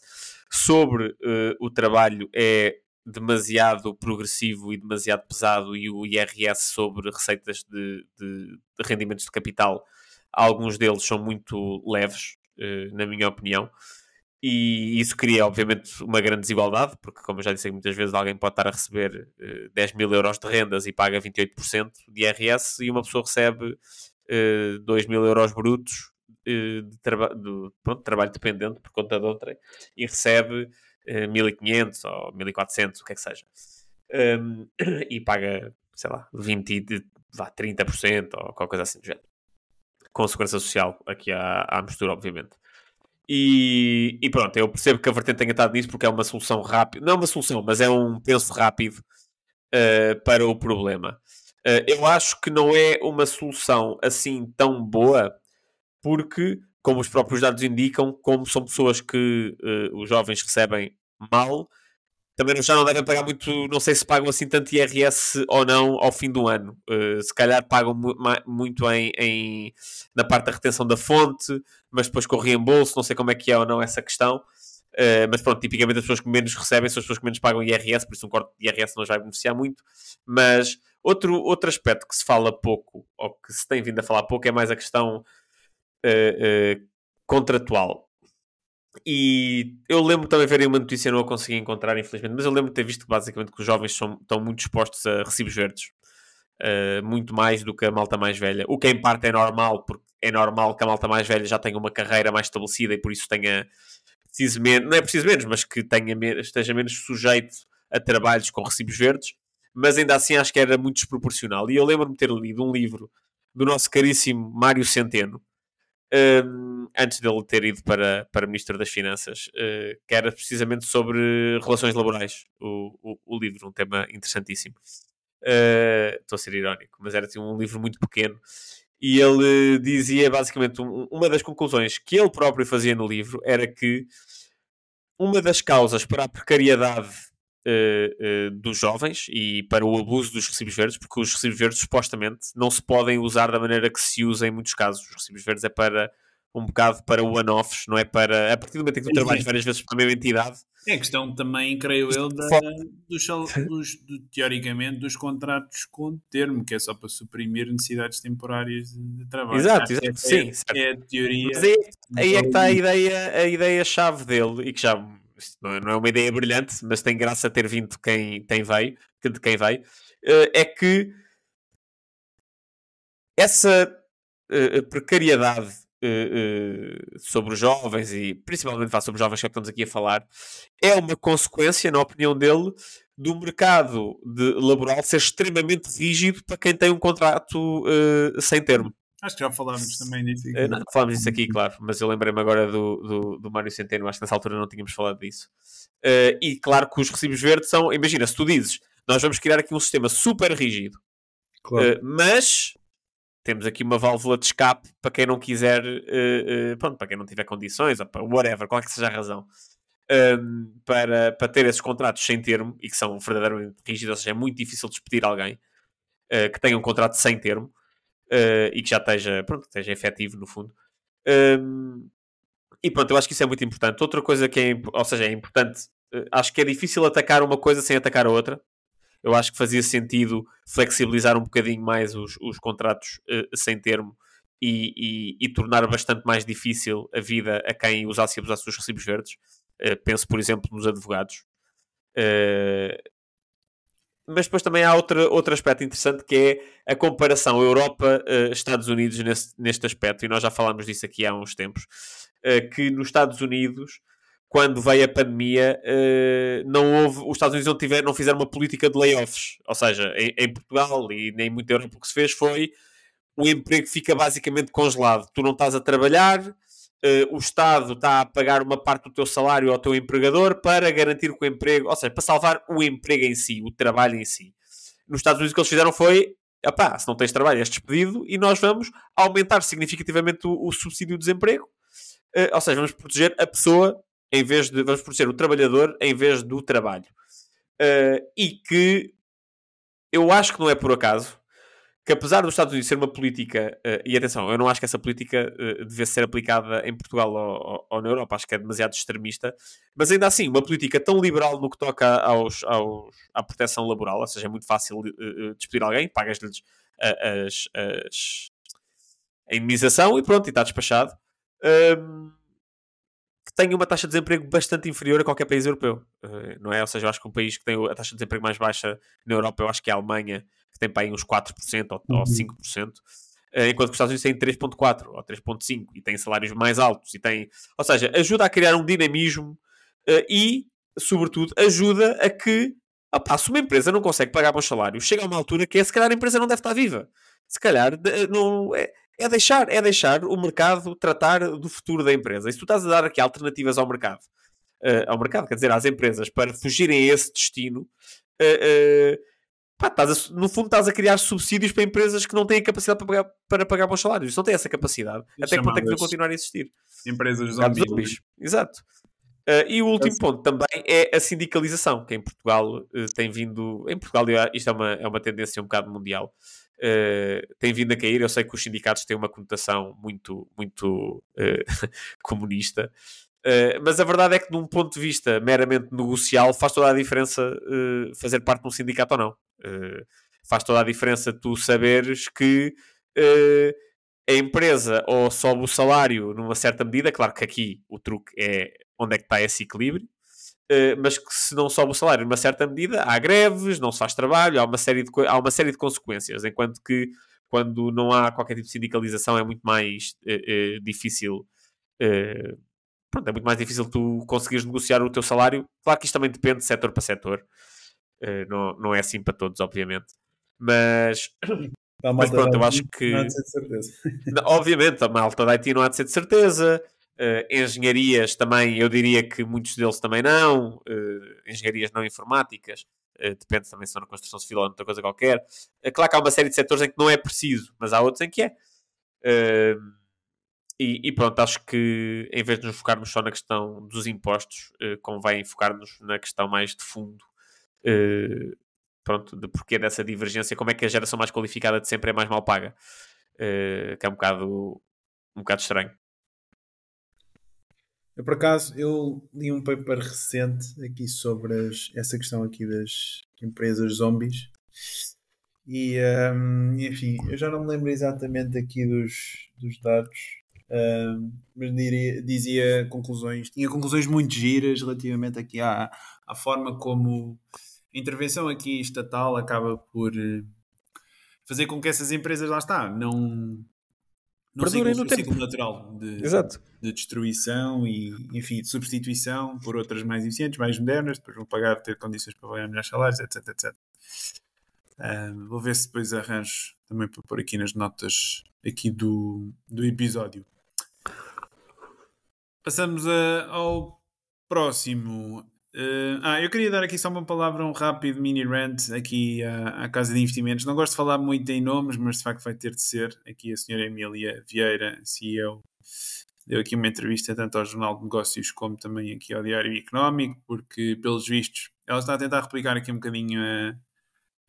sobre uh, o trabalho é demasiado progressivo e demasiado pesado e o IRS sobre receitas de, de, de rendimentos de capital, alguns deles são muito leves, uh, na minha opinião. E isso cria, obviamente, uma grande desigualdade, porque, como eu já disse muitas vezes, alguém pode estar a receber uh, 10 mil euros de rendas e paga 28% de IRS, e uma pessoa recebe uh, 2 mil euros brutos uh, de, traba de pronto, trabalho dependente por conta de outra e recebe 1500 ou 1400, o que é que seja. Um, e paga, sei lá, 20, vá, 30% ou qualquer coisa assim do género. Com segurança social aqui à, à mistura, obviamente. E, e, pronto, eu percebo que a vertente tenha estado nisso porque é uma solução rápida, não é uma solução, mas é um penso rápido uh, para o problema. Uh, eu acho que não é uma solução assim tão boa porque como os próprios dados indicam, como são pessoas que uh, os jovens recebem mal, também já não devem pagar muito, não sei se pagam assim tanto IRS ou não ao fim do ano. Uh, se calhar pagam mu muito em, em, na parte da retenção da fonte, mas depois com o reembolso, não sei como é que é ou não essa questão. Uh, mas pronto, tipicamente as pessoas que menos recebem são as pessoas que menos pagam IRS, por isso um corte de IRS não vai beneficiar muito. Mas outro, outro aspecto que se fala pouco, ou que se tem vindo a falar pouco, é mais a questão uh, contratual. E eu lembro também ver uma notícia, não a consegui encontrar, infelizmente, mas eu lembro de ter visto basicamente que os jovens são, estão muito expostos a recibos verdes, uh, muito mais do que a malta mais velha. O que em parte é normal, porque é normal que a malta mais velha já tenha uma carreira mais estabelecida e por isso tenha preciso menos, não é preciso menos, mas que tenha, esteja menos sujeito a trabalhos com recibos verdes, mas ainda assim acho que era muito desproporcional. E eu lembro-me de ter lido um livro do nosso caríssimo Mário Centeno, um, antes dele ter ido para, para Ministro das Finanças, uh, que era precisamente sobre relações laborais, o, o, o livro, um tema interessantíssimo. Uh, estou a ser irónico, mas era assim, um livro muito pequeno. E ele dizia basicamente um, uma das conclusões que ele próprio fazia no livro era que uma das causas para a precariedade uh, uh, dos jovens e para o abuso dos recibos verdes, porque os recibos verdes supostamente não se podem usar da maneira que se usa em muitos casos. Os recibos verdes é para um bocado para one-offs, não é para a partir do momento em que tu trabalhas várias vezes para a mesma entidade. É questão também, creio eu, da, dos, dos, do, teoricamente dos contratos com termo, que é só para suprimir necessidades temporárias de trabalho. Exato, exato. É, sim, é, é a teoria. Mas aí, aí é que está a ideia, a ideia-chave dele e que já é, não é uma ideia brilhante, mas tem graça ter vindo quem tem veio, de quem veio, eh, é que essa eh, precariedade eh, sobre os jovens e principalmente sobre os jovens que estamos aqui a falar é uma consequência, na opinião dele, do mercado de laboral ser extremamente rígido para quem tem um contrato sem termo. Acho que já falámos também disso aqui. Não, falámos disso aqui, claro, mas eu lembrei-me agora do, do, do Mário Centeno, acho que nessa altura não tínhamos falado disso. Uh, e claro que os recibos verdes são, imagina, se tu dizes, nós vamos criar aqui um sistema super rígido, claro. uh, mas temos aqui uma válvula de escape para quem não quiser, uh, pronto, para quem não tiver condições, ou para whatever, qual que seja a razão. Um, para, para ter esses contratos sem termo e que são verdadeiramente rígidos, ou seja, é muito difícil despedir alguém que tenha um contrato sem termo uh, e que já esteja, pronto, esteja efetivo no fundo. Um, e pronto, eu acho que isso é muito importante. Outra coisa que é, ou seja, é importante, uh, acho que é difícil atacar uma coisa sem atacar a outra. Eu acho que fazia sentido flexibilizar um bocadinho mais os, os contratos uh, sem termo e, e, e, tornar bastante mais difícil a vida a quem usasse e abusasse dos recibos verdes. penso, por exemplo, nos advogados. Mas depois também há outro, outro aspecto interessante que é a comparação Europa-Estados Unidos nesse, neste aspecto, e nós já falámos disso aqui há uns tempos, que nos Estados Unidos quando veio a pandemia, uh, não houve, os Estados Unidos não, tiver, não fizeram uma política de layoffs. Ou seja, em, em Portugal e nem muito Europa o que se fez foi o emprego fica basicamente congelado. Tu não estás a trabalhar, o Estado está a pagar uma parte do teu salário ao teu empregador para garantir que o emprego, ou seja, para salvar o emprego em si, o trabalho em si. Nos Estados Unidos o que eles fizeram foi Epá, se não tens trabalho, és despedido e nós vamos aumentar significativamente o, o subsídio de desemprego. Uh, ou seja, vamos proteger a pessoa em vez de vamos proteger o trabalhador em vez do trabalho. Uh, e que eu acho que não é por acaso que apesar dos Estados Unidos ser uma política, uh, e atenção, eu não acho que essa política uh, devesse ser aplicada em Portugal ou, ou, na Europa, acho que é demasiado extremista, mas ainda assim, uma política tão liberal no que toca aos, aos à proteção laboral, ou seja, é muito fácil uh, despedir alguém, pagas-lhes as, as, a indemnização e pronto, e está despachado. Um, que tenha uma taxa de desemprego bastante inferior a qualquer país europeu, uh, não é? Ou seja, eu acho que um país que tem a taxa de desemprego mais baixa na Europa, eu acho que é a Alemanha, que tem para aí uns 4% ou, uhum. ou 5%, uh, eh, enquanto que os Estados Unidos têm 3,4% ou 3,5% e têm salários mais altos, e tem... ou seja, ajuda a criar um dinamismo uh, e, sobretudo, ajuda a que opa, se uma empresa não consegue pagar bons salários, chega a uma altura que é, se calhar a empresa não deve estar viva. Se calhar não, é, é deixar, é deixar o mercado tratar do futuro da empresa. E se tu estás a dar aqui alternativas ao mercado, uh, ao mercado, quer dizer, às empresas, para fugirem a esse destino, uh, uh, pá, a, no fundo estás a criar subsídios para empresas que não têm a capacidade para pagar, para pagar bons salários. Não têm essa capacidade. E até que ponto é que continuar a existir? Empresas zombies. Exato. Uh, e o último ponto também é a sindicalização, que em Portugal uh, tem vindo. Em Portugal, isto é uma, é uma tendência um bocado mundial uh, tem vindo a cair. Eu sei que os sindicatos têm uma conotação muito, muito uh, comunista, uh, mas a verdade é que, num ponto de vista meramente negocial, faz toda a diferença fazer parte de um sindicato ou não. faz toda a diferença tu saberes que a empresa ou sobe o salário numa certa medida, claro que aqui o truque é onde é que está esse equilíbrio, eh, mas que se não sobe o salário numa certa medida, há greves, não se faz trabalho, há uma série de, há uma série de consequências, enquanto que quando não há qualquer tipo de sindicalização é muito mais uh, uh, difícil pronto, é muito mais difícil tu conseguires negociar o teu salário. Claro que isto também depende de setor para setor. Uh, não, não é assim para todos, obviamente. Mas, mas pronto, eu acho que. Não há de ser de certeza. obviamente, a malta da IT não há de ser de certeza. Uh, engenharias também, eu diria que muitos deles também não. Uh, engenharias não informáticas, uh, depende também se são na construção civil ou outra coisa qualquer. Claro que há uma série de setores em que não é preciso, mas há outros em que é. E, e, pronto, acho que em vez de nos focarmos só na questão dos impostos, convém focar-nos na questão mais de fundo. pronto, de porquê dessa divergência, como é que a geração mais qualificada de sempre é mais mal paga. que é um bocado, um bocado estranho. Eu, por acaso, eu li um paper recente aqui sobre as, essa questão aqui das empresas zombies. E, um, enfim, eu já não me lembro exatamente aqui dos, dos dados, um, mas diria, dizia conclusões, tinha conclusões muito giras relativamente aqui à, à forma como a intervenção aqui estatal acaba por eh, fazer com que essas empresas, lá está, não no ciclo, no ciclo natural de, de, destruição e, enfim, de substituição por outras mais eficientes, mais modernas, depois vão pagar, ter condições para pagar melhores salários, etc, etc. Uh, vou ver se depois arranjo também para pôr aqui nas notas aqui do, do episódio. Passamos a, ao próximo Uh, ah, eu queria dar aqui só uma palavra, um rápido mini rant aqui à, à, Casa de Investimentos. Não gosto de falar muito em nomes, mas de facto vai ter de ser. Aqui a senhora Emília Vieira, CEO, deu aqui uma entrevista tanto ao Jornal de Negócios como também aqui ao Diário Económico, porque, pelos vistos, ela está a tentar replicar aqui um bocadinho a,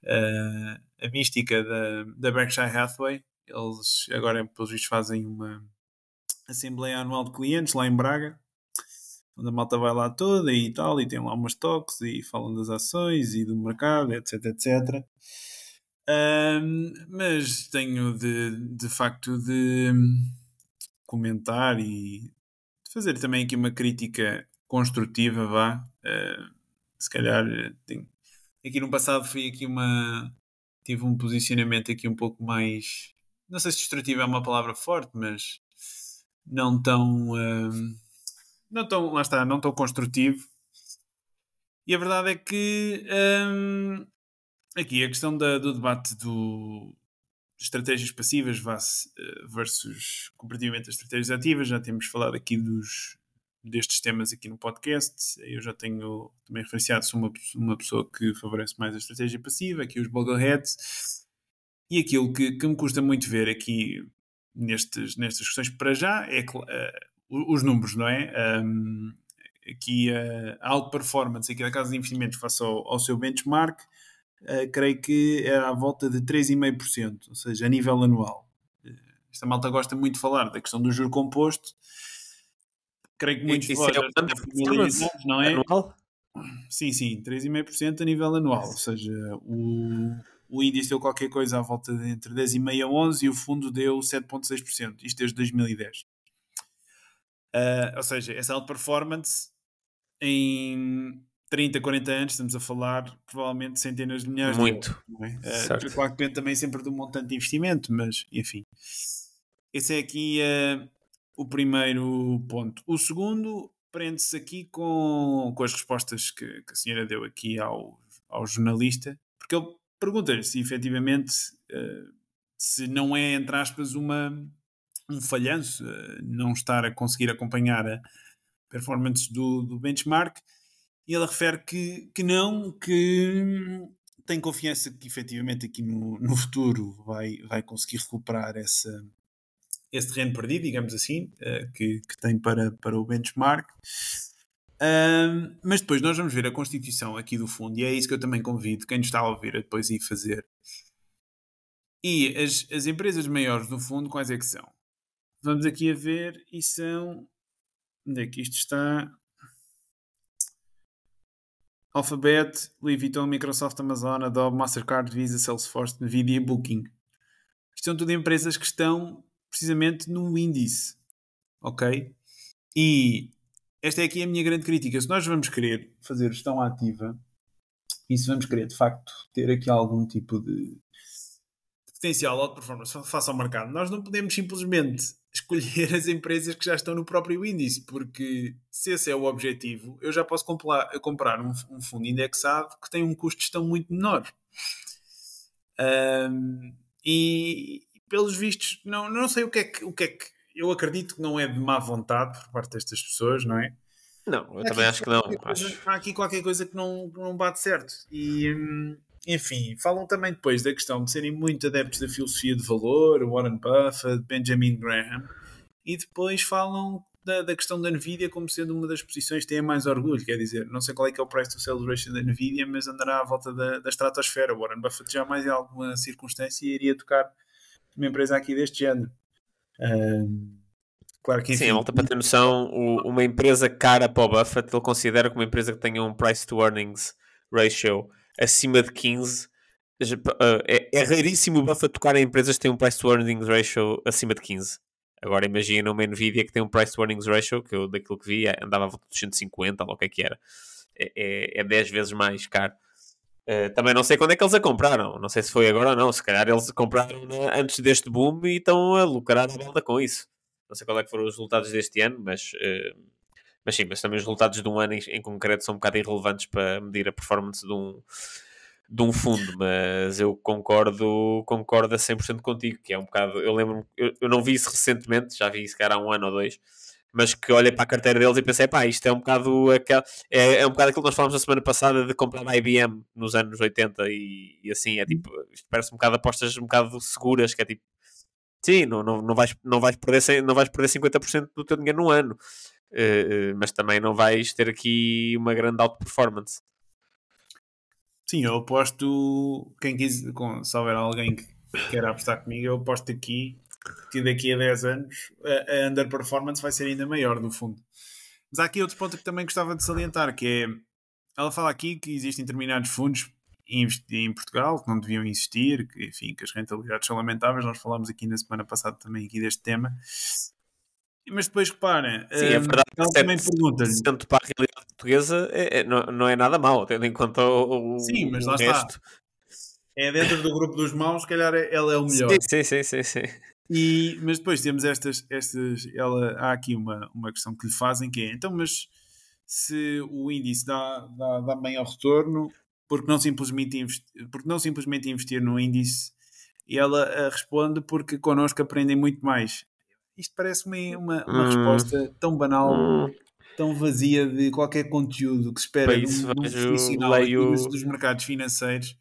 a, a mística da, da Berkshire Hathaway. Eles agora, pelos vistos, fazem uma Assembleia Anual de Clientes lá em Braga onde a malta vai lá toda e tal, e tem lá umas toques e falam das ações e do mercado, etc, etc. Um, mas tenho de, de facto de comentar e fazer também aqui uma crítica construtiva, vá. Uh, se calhar tenho, aqui no passado fui aqui uma. Tive um posicionamento aqui um pouco mais. Não sei se destrutivo é uma palavra forte, mas não tão. Uh, não tão. Lá está, não tão construtivo. E a verdade é que um, aqui a questão da, do debate do, estratégias passivas eh, versus comparativamente as estratégias ativas. Já temos falado aqui dos, destes temas aqui no podcast. Eu já tenho também referenciado, sou uma, uma pessoa que favorece mais a estratégia passiva, aqui os Boggleheads. E aquilo que, que me custa muito ver aqui nestes, nestas questões, para já, é uh, os números, não é? Um, aqui uh, a aqui da casa de investimentos face ao, ao seu benchmark uh, creio que é à volta de 3,5%, ou seja, a nível anual. Uh, esta malta gosta muito de falar da questão do juro composto. Creio que muitos de vós já estão não é? Anual? Sim, sim, 3,5% a nível anual, ou seja, o, o índice deu qualquer coisa à volta de entre 10,5% a 11% e o fundo deu 7,6%, isto desde 2010. Uh, ou seja, essa alta performance em 30, 40 anos, estamos a falar provavelmente centenas de milhares Muito. de euros. Muito. É? Uh, claro que depende também sempre do montante de investimento, mas enfim. Esse é aqui uh, o primeiro ponto. O segundo prende-se aqui com, com as respostas que, que, a senhora deu aqui ao, ao jornalista, porque ele pergunta-lhe se efetivamente uh, se não é, entre aspas, uma, um falhanço uh, não estar a conseguir acompanhar a performance do, do benchmark e ele refere que, que não, que tem confiança que efetivamente aqui no, no futuro vai, vai conseguir recuperar essa, esse terreno perdido, digamos assim, uh, que, que tem para, para o benchmark. Uh, mas depois nós vamos ver a constituição aqui do fundo, e é isso que eu também convido quem nos está a ouvir a depois ir fazer. E as, as empresas maiores do fundo, quais é que são? Vamos aqui a ver, e são. Onde é que isto está? Alphabet, Louis Vuitton, Microsoft, Amazon, Adobe, Mastercard, Visa, Salesforce, Nvidia e Booking. Isto são tudo empresas que estão precisamente no índice. Ok? E esta é aqui a minha grande crítica. Se nós vamos querer fazer gestão ativa e se vamos querer de facto ter aqui algum tipo de potencial alta performance face ao mercado, nós não podemos simplesmente escolher as empresas que já estão no próprio índice, porque se esse é o objetivo, eu já posso comprar, comprar um, um fundo indexado que tem um custo de gestão muito menor. Um, e pelos vistos, não, não sei o que, é que, o que é que. Eu acredito que não é de má vontade por parte destas pessoas, não é? Não, eu há também acho que não. Coisa, acho. Há aqui qualquer coisa que não, não bate certo. E, hum, enfim, falam também depois da questão de serem muito adeptos da filosofia de valor, Warren Buffett, Benjamin Graham, e depois falam da, da, questão da Nvidia como sendo uma das posições que têm mais orgulho. Quer dizer, não sei qual é que é o price to sales ratio da Nvidia, mas andará à volta da, da estratosfera. Warren Buffett jamais em alguma circunstância iria tocar uma empresa aqui deste género. Um, claro que enfim, Sim, volta para ter noção, uma empresa cara para o Buffett, ele considera que uma empresa que tenha um price to earnings ratio acima de 15. É, é raríssimo o Buffett tocar em empresas que têm um price to earnings ratio acima de 15. Agora imagina uma Nvidia que tem um price to earnings ratio, que eu daquilo que vi andava a volta de 150, ou o que é que era. É, é, é 10 vezes mais caro. Uh, também não sei quando é que eles a compraram. Não sei se foi agora ou não. Se calhar eles compraram antes deste boom e estão a lucrar a balda com isso. Não sei qual é que foram os resultados deste ano, mas uh, mas sim, mas também os resultados de um ano em, em, concreto são um bocado irrelevantes para medir a performance de um, de um fundo, mas eu concordo, concordo a 100% contigo, que é um bocado, eu lembro eu, eu não vi isso recentemente, já vi isso cara há um ano ou dois, mas que olhei para a carteira deles e pensei, pá, isto é um bocado aquel, é, é um bocado aquilo que nós falamos na semana passada de comprar a IBM nos anos 80 e, e assim, é tipo, isto parece um bocado apostas um bocado seguras, que é tipo, sim, não, não, não, vais, não, vais perder, não vais perder 50% do teu dinheiro num ano. Uh, mas também não vais ter aqui uma grande auto performance. Sim, eu aposto. Quem quis, com, se houver alguém que queira apostar comigo, eu aposto aqui que daqui a 10 anos a, a underperformance vai ser ainda maior, no fundo. Mas há aqui outro ponto que também gostava de salientar, que é ela fala aqui que existem determinados fundos em Portugal que não deviam existir, que, enfim, que as rentabilidades são lamentáveis. Nós falámos aqui na semana passada também aqui deste tema. Mas depois reparem, Sim, é hum, verdade, ela também pergunta-lhe. para a realidade portuguesa é, é, não, não é nada mau, tendo em conta o, Sim, mas o lá resto. está. É dentro do grupo dos maus, se calhar é- ela é o melhor. Sim, sim, sim, sim, sim. E, mas depois temos estas, estas ela, há aqui uma, uma questão que lhe fazem que é, então, mas se o índice dá, dá, dá bem ao retorno, porque não, simplesmente investir, porque não simplesmente investir no índice? E ela eh, responde porque connosco aprendem muito mais. Isto parece-me uma, uma Hum. resposta tão banal, Hum, tão vazia de qualquer conteúdo que se espera Para num, isso num vejo- profissional leio- aqui dos, dos mercados financeiros.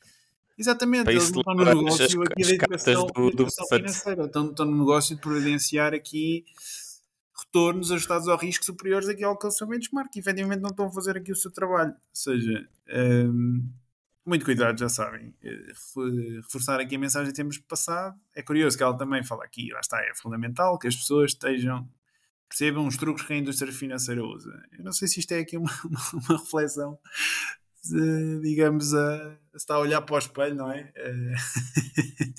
Exatamente, eles não estão no negócio as- aqui as da educação, do- do educação financeira, estão, estão no negócio de providenciar aqui retornos ajustados ao risco superiores aqui ao que eles são benchmark, efetivamente não estão a fazer aqui o seu trabalho. Ou seja, hum, muito cuidado, já sabem. Eh, refor- Reforçar aqui a mensagem que temos passado. É curioso que ela também fala aqui, lá está, é fundamental que as pessoas estejam percebam os truques que a indústria financeira usa. Eu não sei se isto é aqui uma, uma, uma reflexão, se, digamos, a, se está a olhar para o espelho, não é? Eh,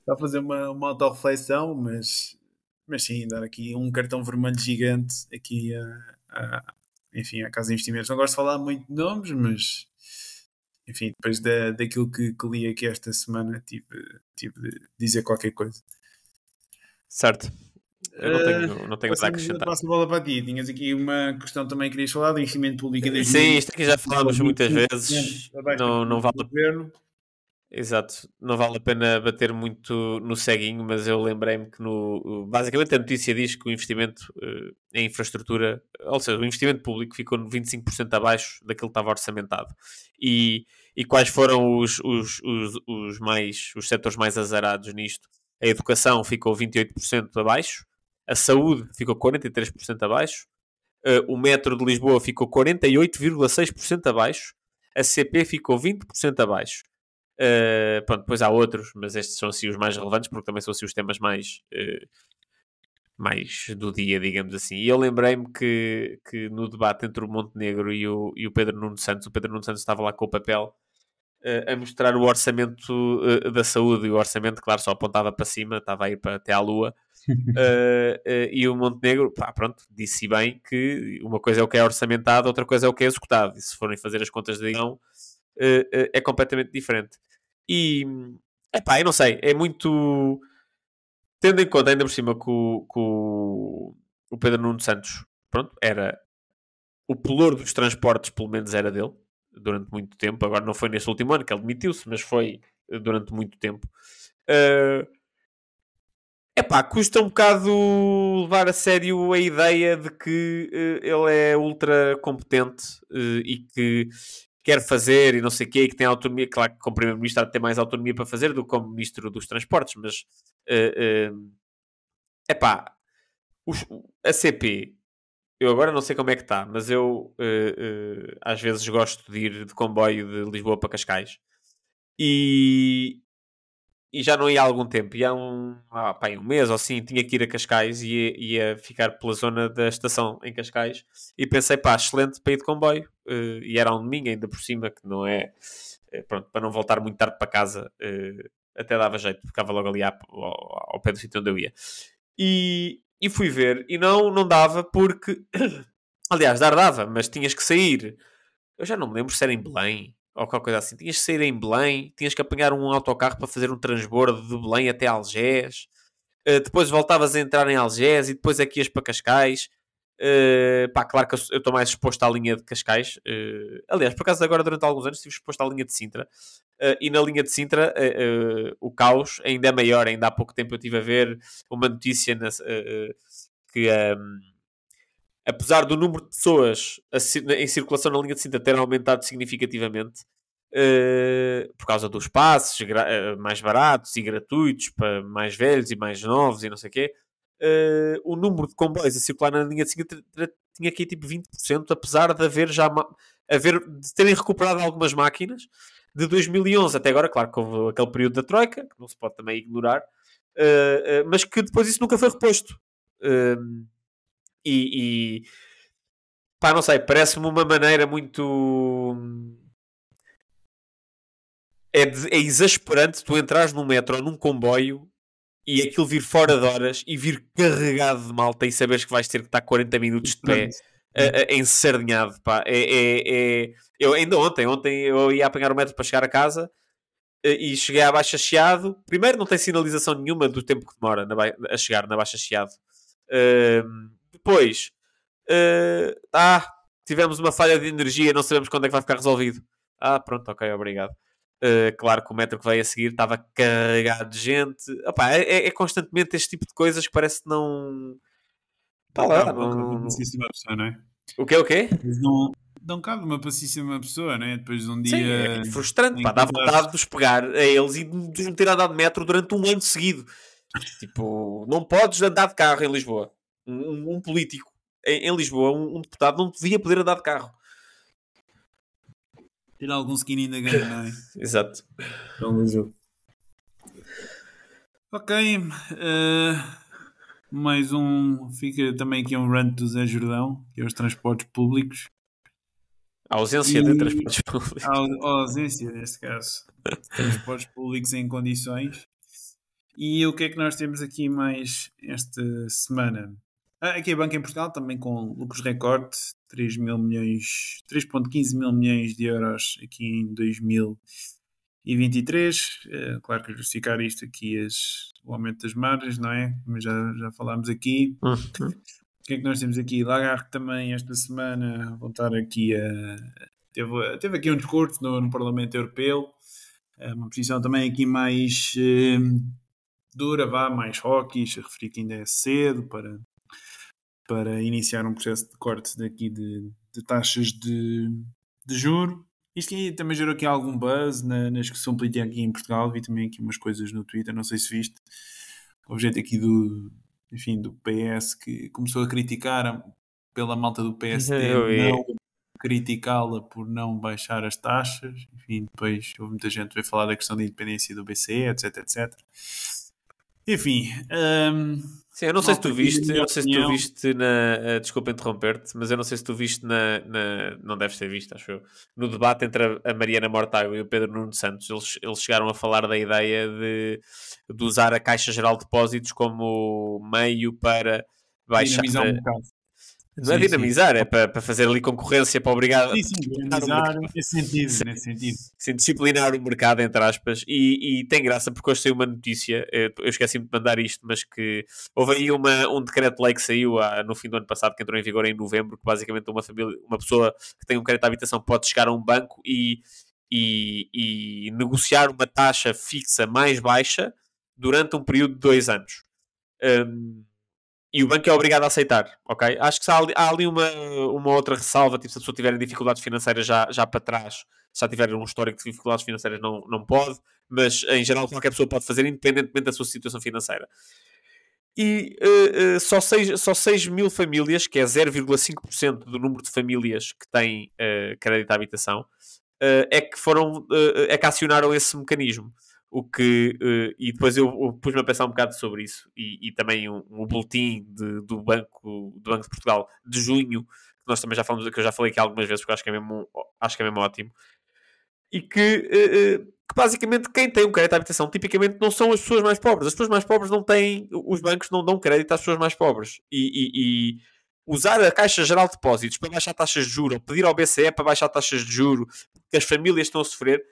está a fazer uma, uma autorreflexão, mas, mas sim, dar aqui um cartão vermelho gigante aqui a, a- enfim, à Casa de Investimentos. Não gosto de falar muito de nomes, mas enfim, depois da, daquilo que, que li aqui esta semana, tive, tive de dizer qualquer coisa. certo. Eu não tenho, não tenho nada a acrescentar. Passo a bola para ti. Tinhas aqui uma questão também que querias falar do investimento público em 2000. Sim, isto aqui já falámos muitas vezes. Não, não vale governo. Exato, não vale a pena bater muito no ceguinho, mas eu lembrei-me que no basicamente a notícia diz que o investimento eh, em infraestrutura, ou seja, o investimento público ficou 25% abaixo daquilo que estava orçamentado. E, e quais foram os, os, os, os mais os setores mais azarados nisto? A educação ficou 28% abaixo, a saúde ficou 43% abaixo, eh, o metro de Lisboa ficou 48,6% abaixo, a CP ficou 20% abaixo. Uh, pronto, depois há outros, mas estes são assim os mais relevantes porque também são assim os temas mais, uh, mais do dia, digamos assim. E eu lembrei-me que, que no debate entre o Montenegro e o, e o Pedro Nuno Santos, o Pedro Nuno Santos estava lá com o papel uh, a mostrar o orçamento da saúde e o orçamento, claro, só apontava para cima, estava a ir para, até à lua. E o Montenegro, pá, pronto, disse bem que uma coisa é o que é orçamentado, outra coisa é o que é executado. E se forem fazer as contas de digão, uh, é completamente diferente. E, epá, eu não sei, é muito... Tendo em conta, ainda por cima, que o, que o, Pedro Nuno Santos, pronto, era o pelour dos transportes, pelo menos era dele, durante muito tempo. Agora não foi neste último ano que ele demitiu-se, mas foi durante muito tempo. Uh, Epá, custa um bocado levar a sério a ideia de que uh, ele é ultra competente uh, e que quer fazer e não sei o quê, e que tem autonomia. Claro que como Primeiro-Ministro há de ter mais autonomia para fazer do que como Ministro dos Transportes, mas uh, epá, os, a CP, eu agora não sei como é que está, mas eu às vezes gosto de ir de comboio de Lisboa para Cascais e, e já não ia há algum tempo, ia há um, ah, pá, um mês ou assim, tinha que ir a Cascais e ia, ia, ficar pela zona da estação em Cascais e pensei, pá, excelente para ir de comboio uh, e era um domingo ainda por cima, que não é, uh, pronto, para não voltar muito tarde para casa, uh, até dava jeito, ficava logo ali ao, ao, ao pé do sítio onde eu ia. E, e fui ver, e não, não dava porque, aliás, dar dava, mas tinhas que sair, eu já não me lembro se era em Belém, ou qualquer coisa assim. Tinhas que sair em Belém, tinhas que apanhar um autocarro para fazer um transbordo de Belém até Algés. Uh, depois voltavas a entrar em Algés e depois aqui ias para Cascais. Uh, pá, claro que eu estou mais exposto à linha de Cascais. Uh, aliás, por acaso agora durante alguns anos estive exposto à linha de Sintra. e na linha de Sintra o caos ainda é maior. Ainda há pouco tempo eu estive a ver uma notícia na, que... Um, apesar do número de pessoas em circulação na linha de Sintra ter aumentado significativamente uh, por causa dos passos uh, mais baratos e gratuitos para mais velhos e mais novos e não sei o quê, uh, o número de comboios a circular na linha de Sintra tinha aqui tipo 20%, apesar de haver já haver, de terem recuperado algumas máquinas de 2011 até agora, claro que houve aquele período da Troika, que não se pode também ignorar, mas que depois isso nunca foi reposto. E, e pá, não sei, parece-me uma maneira muito é, é exasperante tu entrares num metro ou num comboio e aquilo vir fora de horas e vir carregado de malta e saberes que vais ter que estar 40 minutos de pé ensardinhado, pá. É, é, é, Eu ainda ontem, ontem eu ia apanhar o metro para chegar a casa e cheguei à Baixa Chiado. Primeiro, não tem sinalização nenhuma do tempo que demora na a chegar na Baixa Chiado. Depois, uh, ah, tivemos uma falha de energia, não sabemos quando é que vai ficar resolvido. Ah, pronto, ok, obrigado. Uh, claro que o metro que veio a seguir estava carregado de gente. Opa, é, é, é, constantemente este tipo de coisas que parece que não. Está lá, não... não é? O quê, o quê? Não, dão cabo de uma pacíssima pessoa, né? Depois de um dia. Sim, é frustrante, pá, dá vontade de os pegar a eles e de nos meter a andar de metro durante um ano seguido. tipo, não podes andar de carro em Lisboa. Um, um político em, em Lisboa, um, um, deputado, não devia poder andar de carro. Ter algum skin ainda ganha, não é? Exato. Então, ok. Uh, mais um. Fica também aqui um rant do Zé Jordão, que é os transportes públicos. A ausência e... de transportes públicos. A, ausência, neste caso. transportes públicos em condições. E o que é que nós temos aqui mais esta semana? Ah, aqui a Banca em Portugal também com lucros recorde, 3 mil milhões, 3.15 mil milhões de euros aqui em 2023. É, claro que justificar isto aqui as, o aumento das margens, não é? Mas já, já falámos aqui. Uhum. O que é que nós temos aqui? Lagarde também esta semana voltar aqui a. Teve, teve aqui um discurso no, no Parlamento Europeu, é uma posição também aqui mais eh, dura, vá, mais hawkish, a referir que ainda é cedo para, para iniciar um processo de corte daqui de, de taxas de, de juro. Isto aqui também gerou aqui algum buzz na, na discussão política aqui em Portugal. Vi também aqui umas coisas no Twitter, não sei se viste. O objeto aqui do, enfim, do PS que começou a criticar pela malta do PSD não criticá-la por não baixar as taxas. Enfim, depois houve muita gente que veio falar da questão da independência do BCE, etc, etc. Enfim. Um, Sim, eu não sei se tu viste, eu não sei se tu viste na. Uh, desculpa interromper-te, mas eu não sei se tu viste na, na. Não deves ter visto, acho eu. No debate entre a, a Mariana Mortágua e o Pedro Nuno Santos, eles, eles chegaram a falar da ideia de, de usar a Caixa Geral de Depósitos como meio para baixar. Um não é dinamizar, sim. é para, para fazer ali concorrência para obrigar sim, sim, dinamizar nesse sentido, sim, nesse sentido. Sim, disciplinar o mercado, entre aspas, e, e tem graça porque hoje saiu uma notícia, eu esqueci-me de mandar isto, mas que houve aí uma, um decreto-lei que saiu há, no fim do ano passado, que entrou em vigor em novembro, que basicamente uma família, uma pessoa que tem um crédito de habitação pode chegar a um banco e, e, e negociar uma taxa fixa mais baixa durante um período de dois anos. Um, e o banco é obrigado a aceitar, ok? Acho que há ali, há ali uma, uma outra ressalva, tipo, se a pessoa tiver dificuldades financeiras já, já para trás, se já tiver um histórico de dificuldades financeiras não, não pode, mas em geral qualquer pessoa pode fazer, independentemente da sua situação financeira. E uh, uh, só, 6, só 6 mil famílias, que é 0,5% do número de famílias que têm uh, crédito à habitação, é que foram, é que acionaram esse mecanismo o que uh, e depois eu, eu pus-me a pensar um bocado sobre isso e, e também um, um boletim de, do banco do banco de Portugal de junho que nós também já falamos que eu já falei aqui algumas vezes porque acho que é mesmo acho que é mesmo ótimo. E que, uh, que basicamente quem tem um crédito à habitação tipicamente não são as pessoas mais pobres. As pessoas mais pobres não têm os bancos não dão crédito às pessoas mais pobres. E, e, e usar a Caixa Geral de Depósitos para baixar taxas de juros ou pedir ao BCE para baixar taxas de juros que as famílias estão a sofrer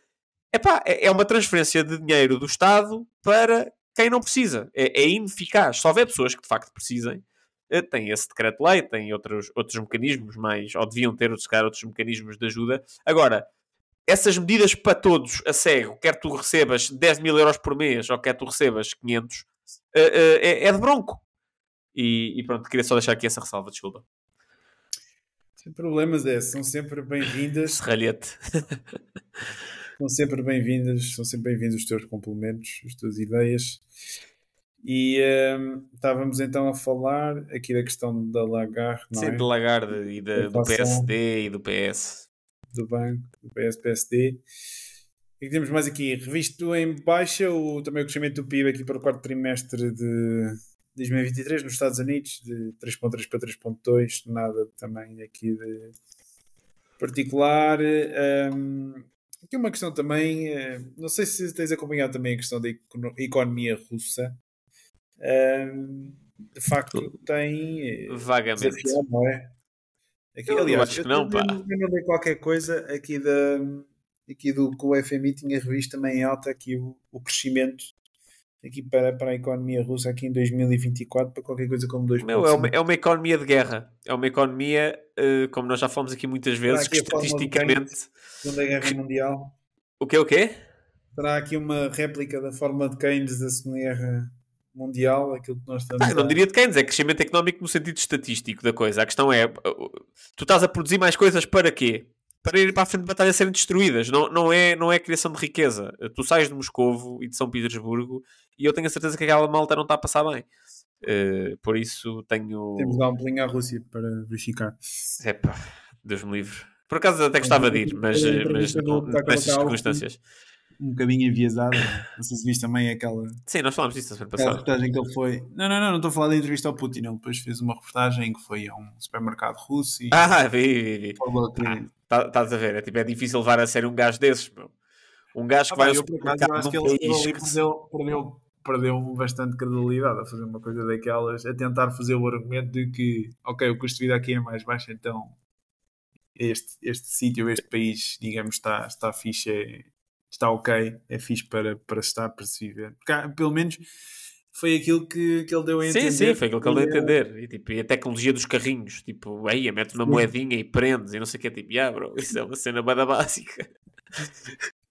Epá, é, é uma transferência de dinheiro do Estado para quem não precisa. É, é ineficaz. Se houver pessoas que de facto precisem, eh, tem esse decreto-lei, tem outros, outros mecanismos mais, ou deviam ter outros, outros mecanismos de ajuda. Agora, essas medidas para todos a cego, quer tu recebas 10 mil euros por mês ou quer tu recebas 500, eh, eh, é, é de bronco. E, e, pronto, queria só deixar aqui essa ressalva, desculpa. Sem problemas, é, são sempre bem-vindas. Serralhete. são sempre bem-vindas, são sempre bem-vindos os teus complementos, as tuas ideias. E um, estávamos então a falar aqui da questão da Lagarde, não Sim, é? de Lagarde e da, do PSD e do PS. Do banco, do PS, PSD. E temos mais aqui, revisto em baixa o, também o crescimento do PIB aqui para o quarto trimestre de 2023 nos Estados Unidos, de 3.3 para 3.2, nada também aqui de particular. Um, Aqui uma questão também, eh, não sei se tens acompanhado também a questão da economia russa. de facto, tem vagamente, não é? Aqui, Eu aliás, acho que não, pá. Eu não qualquer coisa aqui, da, aqui do que o FMI tinha revisto também em alta aqui o, o crescimento aqui para, para a economia russa aqui em 2024 para qualquer coisa como 2%. Meu, é, uma, é uma economia de guerra. É uma economia, uh, como nós já falamos aqui muitas vezes, aqui que estatisticamente. Segunda Guerra Mundial. O quê? O quê? Será aqui uma réplica da forma de Keynes da Segunda Guerra Mundial, aquilo que nós estamos. Ah, não diria de Keynes, é crescimento económico no sentido estatístico da coisa. A questão é: tu estás a produzir mais coisas para quê? Para ir para a frente de batalha serem destruídas. Não, não, é, não é criação de riqueza. Tu sais de Moscovo e de São Petersburgo e eu tenho a certeza que aquela malta não está a passar bem. Uh, por isso tenho. Temos de dar um pulinho à Rússia para verificar. É pá, Deus me livre. Por acaso até gostava de ir, mas, mas não, nestas circunstâncias. Um bocadinho enviesado. Não sei se viste também aquela. Sim, nós falámos disso na semana passada. reportagem que ele foi. Não, não, não, não estou a falar da entrevista ao Putin. Ele depois fez uma reportagem que foi a um supermercado russo e. Ah, vi, vi, vi. Ah, tá, estás a ver? É, tipo, é difícil levar a sério um gajo desses, meu. Um gajo que ah, vai supermercado. Eu acho que ele perdeu, perdeu, perdeu bastante credibilidade a fazer uma coisa daquelas, a tentar fazer o argumento de que, ok, o custo de vida aqui é mais baixo, então este, este sítio, este país, digamos, está, está fixe, é, está ok, é fixe para, para estar, para se viver. Porque, pelo menos foi aquilo que, que ele deu a entender. Sim, sim, foi aquilo que ele deu a entender. E, tipo, e a tecnologia dos carrinhos, tipo, aí, mete uma moedinha e prendes e não sei o que, tipo, yeah, bro, isso é uma cena bada básica.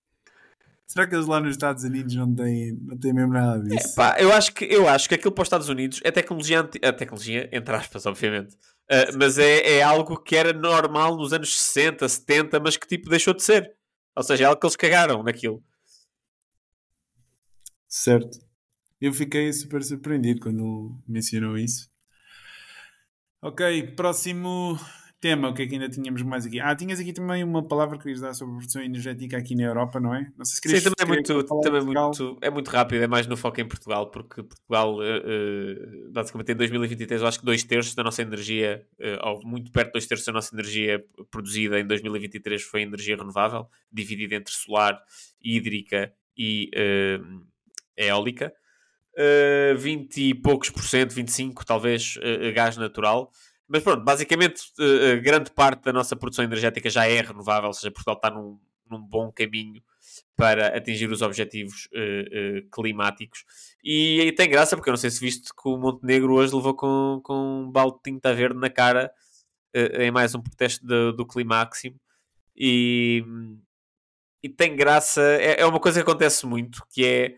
Será que eles lá nos Estados Unidos não têm, não têm mesmo nada disso? É, pá, eu acho que eu acho que aquilo para os Estados Unidos é tecnologia, anti... a tecnologia entre aspas, obviamente, uh, mas é, é algo que era normal nos anos 60, 70, mas que tipo deixou de ser. Ou seja, é algo que eles cagaram naquilo. Certo. Eu fiquei super surpreendido quando mencionou isso. Ok, próximo tema, o que é que ainda tínhamos mais aqui? Ah, tinhas aqui também uma palavra que querias dar sobre a produção energética aqui na Europa, não é? Não sei se querias, Sim, também, é muito, também é muito, é muito rápido, é mais no foco em Portugal, porque Portugal, uh, uh, basicamente em 2023, eu acho que dois terços da nossa energia, uh, ou muito perto de dois terços da nossa energia produzida em 2023 foi energia renovável, dividida entre solar, hídrica e eólica. Uh, 20 e poucos por cento, 25 talvez, gás natural mas pronto, basicamente, uh, grande parte da nossa produção energética já é renovável, ou seja, Portugal está num, num bom caminho para atingir os objetivos uh, uh, climáticos. E, e, tem graça, porque eu não sei se viste que o Montenegro hoje levou com, com um balde de tinta verde na cara em mais um protesto do, do Climáximo. E, e tem graça, é, é uma coisa que acontece muito, que é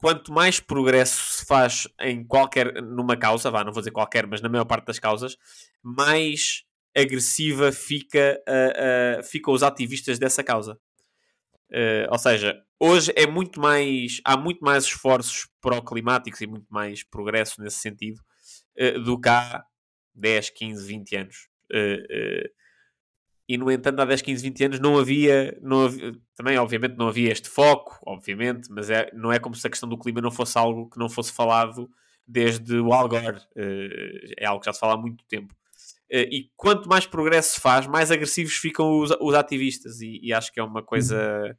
quanto mais progresso se faz em qualquer, numa causa, vá, não vou dizer qualquer, mas na maior parte das causas, mais agressiva fica, uh, uh, ficam os ativistas dessa causa. Uh, ou seja, hoje é muito mais, há muito mais esforços pró-climáticos e muito mais progresso nesse sentido do que há 10, 15, 20 anos e no entanto há 10, 15, 20 anos não havia, não havia, também obviamente não havia este foco, obviamente, mas é, não é como se a questão do clima não fosse algo que não fosse falado desde o Al Gore, uh, é algo que já se fala há muito tempo. Uh, e quanto mais progresso se faz, mais agressivos ficam os, os ativistas e, e, acho que é uma coisa,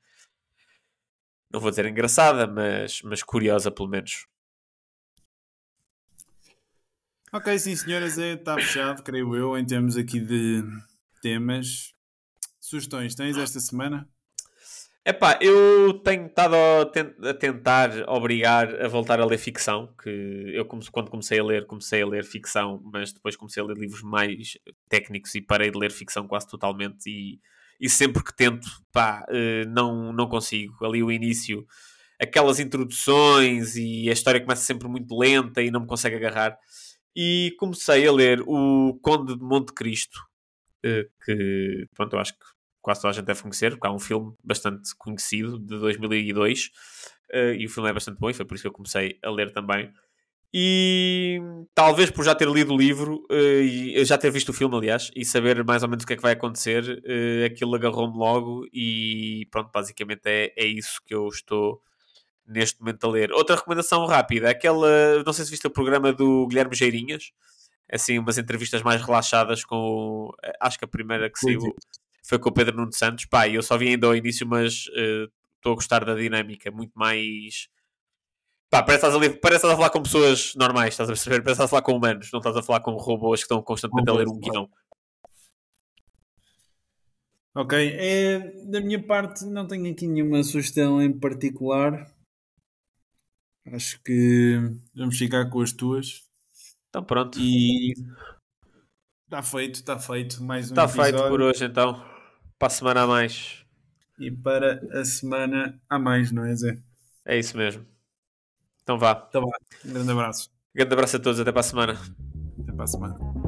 não vou dizer engraçada, mas, mas curiosa pelo menos. Ok, sim senhoras, está é, fechado, creio eu, em termos aqui de temas. Sugestões tens esta semana? Epá, eu tenho estado a, tentar obrigar a voltar a ler ficção, que eu quando comecei a ler, comecei a ler ficção, mas depois comecei a ler livros mais técnicos e parei de ler ficção quase totalmente e, e sempre que tento, pá, eh, não, não consigo. Ali o início, aquelas introduções e a história começa sempre muito lenta e não me consegue agarrar. E comecei a ler o Conde de Monte Cristo, que pronto, eu acho que quase toda a gente deve conhecer, porque há um filme bastante conhecido de 2002 eh, e o filme é bastante bom e foi por isso que eu comecei a ler também. E talvez por já ter lido o livro uh, e já ter visto o filme, aliás, e saber mais ou menos o que é que vai acontecer, aquilo agarrou-me logo. E pronto, basicamente é, é isso que eu estou neste momento a ler. Outra recomendação rápida, aquela, não sei se viste o programa do Guilherme Geirinhas, assim, umas entrevistas mais relaxadas com. Acho que a primeira que saiu foi com o Pedro Nuno Santos. Pá, eu só vi ainda ao início, mas eh, estou uh, a gostar da dinâmica, muito mais. Pá, parece estás, ali, parece estás a falar com pessoas normais, estás a perceber? Parece estás a falar com humanos, não estás a falar com robôs que estão constantemente a ler um guião. Ok, é, da minha parte não tenho aqui nenhuma sugestão em particular. Acho que vamos ficar com as tuas. Então pronto. E está feito, está feito. Mais um Está feito por hoje então. Para a semana a mais. E para a semana a mais, não é, Zé? É isso mesmo. Então vá. Então vá, um grande abraço. Grande abraço a todos, até para a semana. Até para a semana.